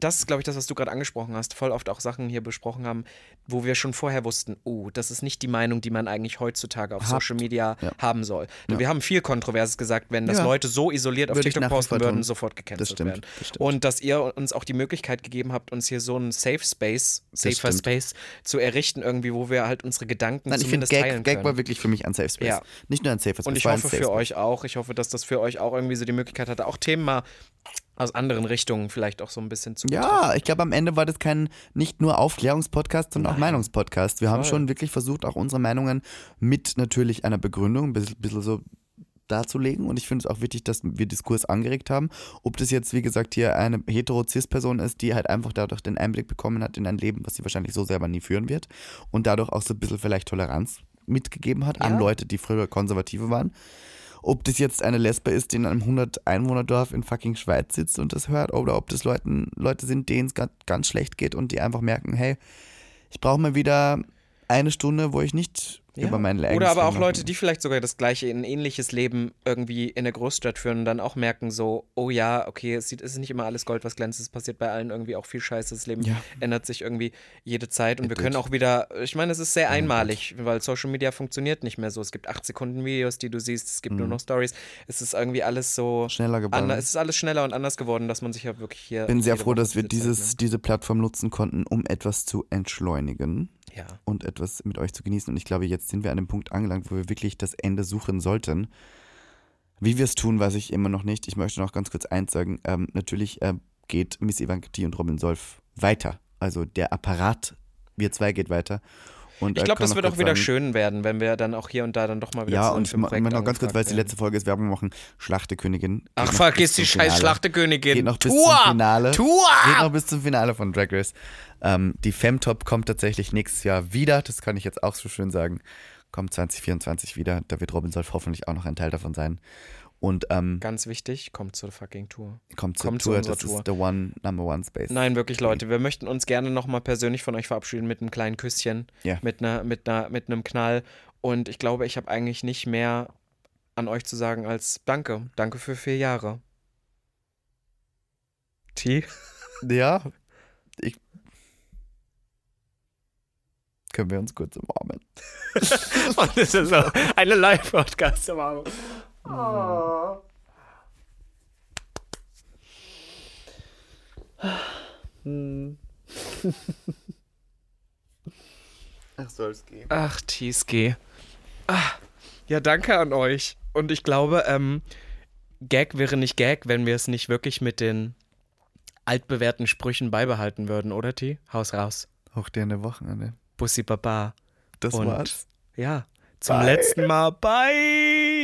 das ist, glaube ich, das, was du gerade angesprochen hast, voll oft auch Sachen hier besprochen haben, wo wir schon vorher wussten, oh, das ist nicht die Meinung, die man eigentlich heutzutage auf Habt. Social Media Ja. haben soll. Ja. Wir haben viel Kontroverses gesagt, wenn das Ja. Leute so isoliert auf Würde TikTok posten würden, sofort gecancelt stimmt, werden. das stimmt. Und dass ihr uns auch die Möglichkeit gegeben habt, uns hier so einen Safe Space, Safer. Space zu errichten, irgendwie, wo wir halt unsere Gedanken Nein, ich finde, zumindest teilen Gag, Gag können. war wirklich für mich ein Safe Space. Nicht nur ein Safe Space, Und ich hoffe für Space. euch auch. Ich hoffe, dass das für euch auch irgendwie so die Möglichkeit hatte, auch Themen mal aus anderen Richtungen vielleicht auch so ein bisschen zu Ja, ich glaube, am Ende war das kein nicht nur Aufklärungspodcast, sondern auch. Meinungspodcast. Wir haben schon wirklich versucht, auch unsere Meinungen mit natürlich einer Begründung ein bisschen, so darzulegen. Und ich finde es auch wichtig, dass wir Diskurs angeregt haben. Ob das jetzt, wie gesagt, hier eine hetero-cis-Person ist, die halt einfach dadurch den Einblick bekommen hat in ein Leben, was sie wahrscheinlich so selber nie führen wird. Und dadurch auch so ein bisschen vielleicht Toleranz mitgegeben hat an Ja. Leute, die früher konservative waren. Ob das jetzt eine Lesbe ist, die in einem 100-Einwohner-Dorf in fucking Schweiz sitzt und das hört, oder ob das Leuten, Leute sind, denen es ga- ganz schlecht geht und die einfach merken, hey, ich brauche mal wieder eine Stunde, wo ich nicht Ja. über mein Leben Oder aber auch Leute, die vielleicht sogar das gleiche, ein ähnliches Leben irgendwie in der Großstadt führen und dann auch merken so, oh ja, okay, es, sieht, es ist nicht immer alles Gold, was glänzt, es passiert bei allen irgendwie auch viel Scheiße, das Leben Ja. ändert sich irgendwie jede Zeit und It wir können did. auch wieder, ich meine, es ist sehr einmalig, weil Social Media funktioniert nicht mehr so. Es gibt 8 Sekunden Videos, die du siehst, es gibt nur noch Stories, es ist irgendwie alles so, Mhm. schneller geworden. es ist alles schneller und anders geworden, dass man sich ja wirklich hier. Ich bin sehr froh, dass wir dieses, diese Plattform nutzen konnten, um etwas zu entschleunigen. Ja. und etwas mit euch zu genießen. Und ich glaube, jetzt sind wir an dem Punkt angelangt, wo wir wirklich das Ende suchen sollten. Wie wir es tun, weiß ich immer noch nicht. Ich möchte noch ganz kurz eins sagen. Ähm, natürlich äh, geht Miss Ivanka T und Robin Solf weiter. Also der Apparat, wir zwei geht weiter. Und, Ich glaube, das wird auch wieder sagen, schön werden, wenn wir dann auch hier und da dann doch mal wieder Ja, und Projekt ma- noch ganz kurz, weil es die letzte Folge ist, Werbung machen. Schlachtekönigin. Geht Ach, vergiss die scheiß. Schlachtekönigin. Geht noch bis zum Finale. Tua! Geht noch bis zum Finale von Drag Race. Ähm, die Femtop kommt tatsächlich nächstes Jahr wieder. Das kann ich jetzt auch so schön sagen. Kommt 2024 wieder. Da wird Robin Solf hoffentlich auch noch ein Teil davon sein. Und ähm, Ganz wichtig, kommt zur fucking Tour. kommt zur kommt zu Tour. unserer Das Tour. ist the one, number one space. Nein, wirklich, Leute, wir möchten uns gerne nochmal persönlich von euch verabschieden mit einem kleinen Küsschen, Ja. mit, einer, mit, einer, mit einem Knall. Und ich glaube, ich habe eigentlich nicht mehr an euch zu sagen als Danke. Danke für vier Jahre. T. Ja. Ich. Können wir uns kurz umarmen? Und es ist so eine Live-Podcast-Umarmung. Ach, soll es gehen. Ach, TSG. Ah, ja, danke an euch. Und ich glaube, ähm, Gag wäre nicht Gag, wenn wir es nicht wirklich mit den altbewährten Sprüchen beibehalten würden, oder T? Haus raus. Auch dir eine Wochenende. Bussi Baba. Das Und war's. Ja, zum Bye. letzten Mal. Bye!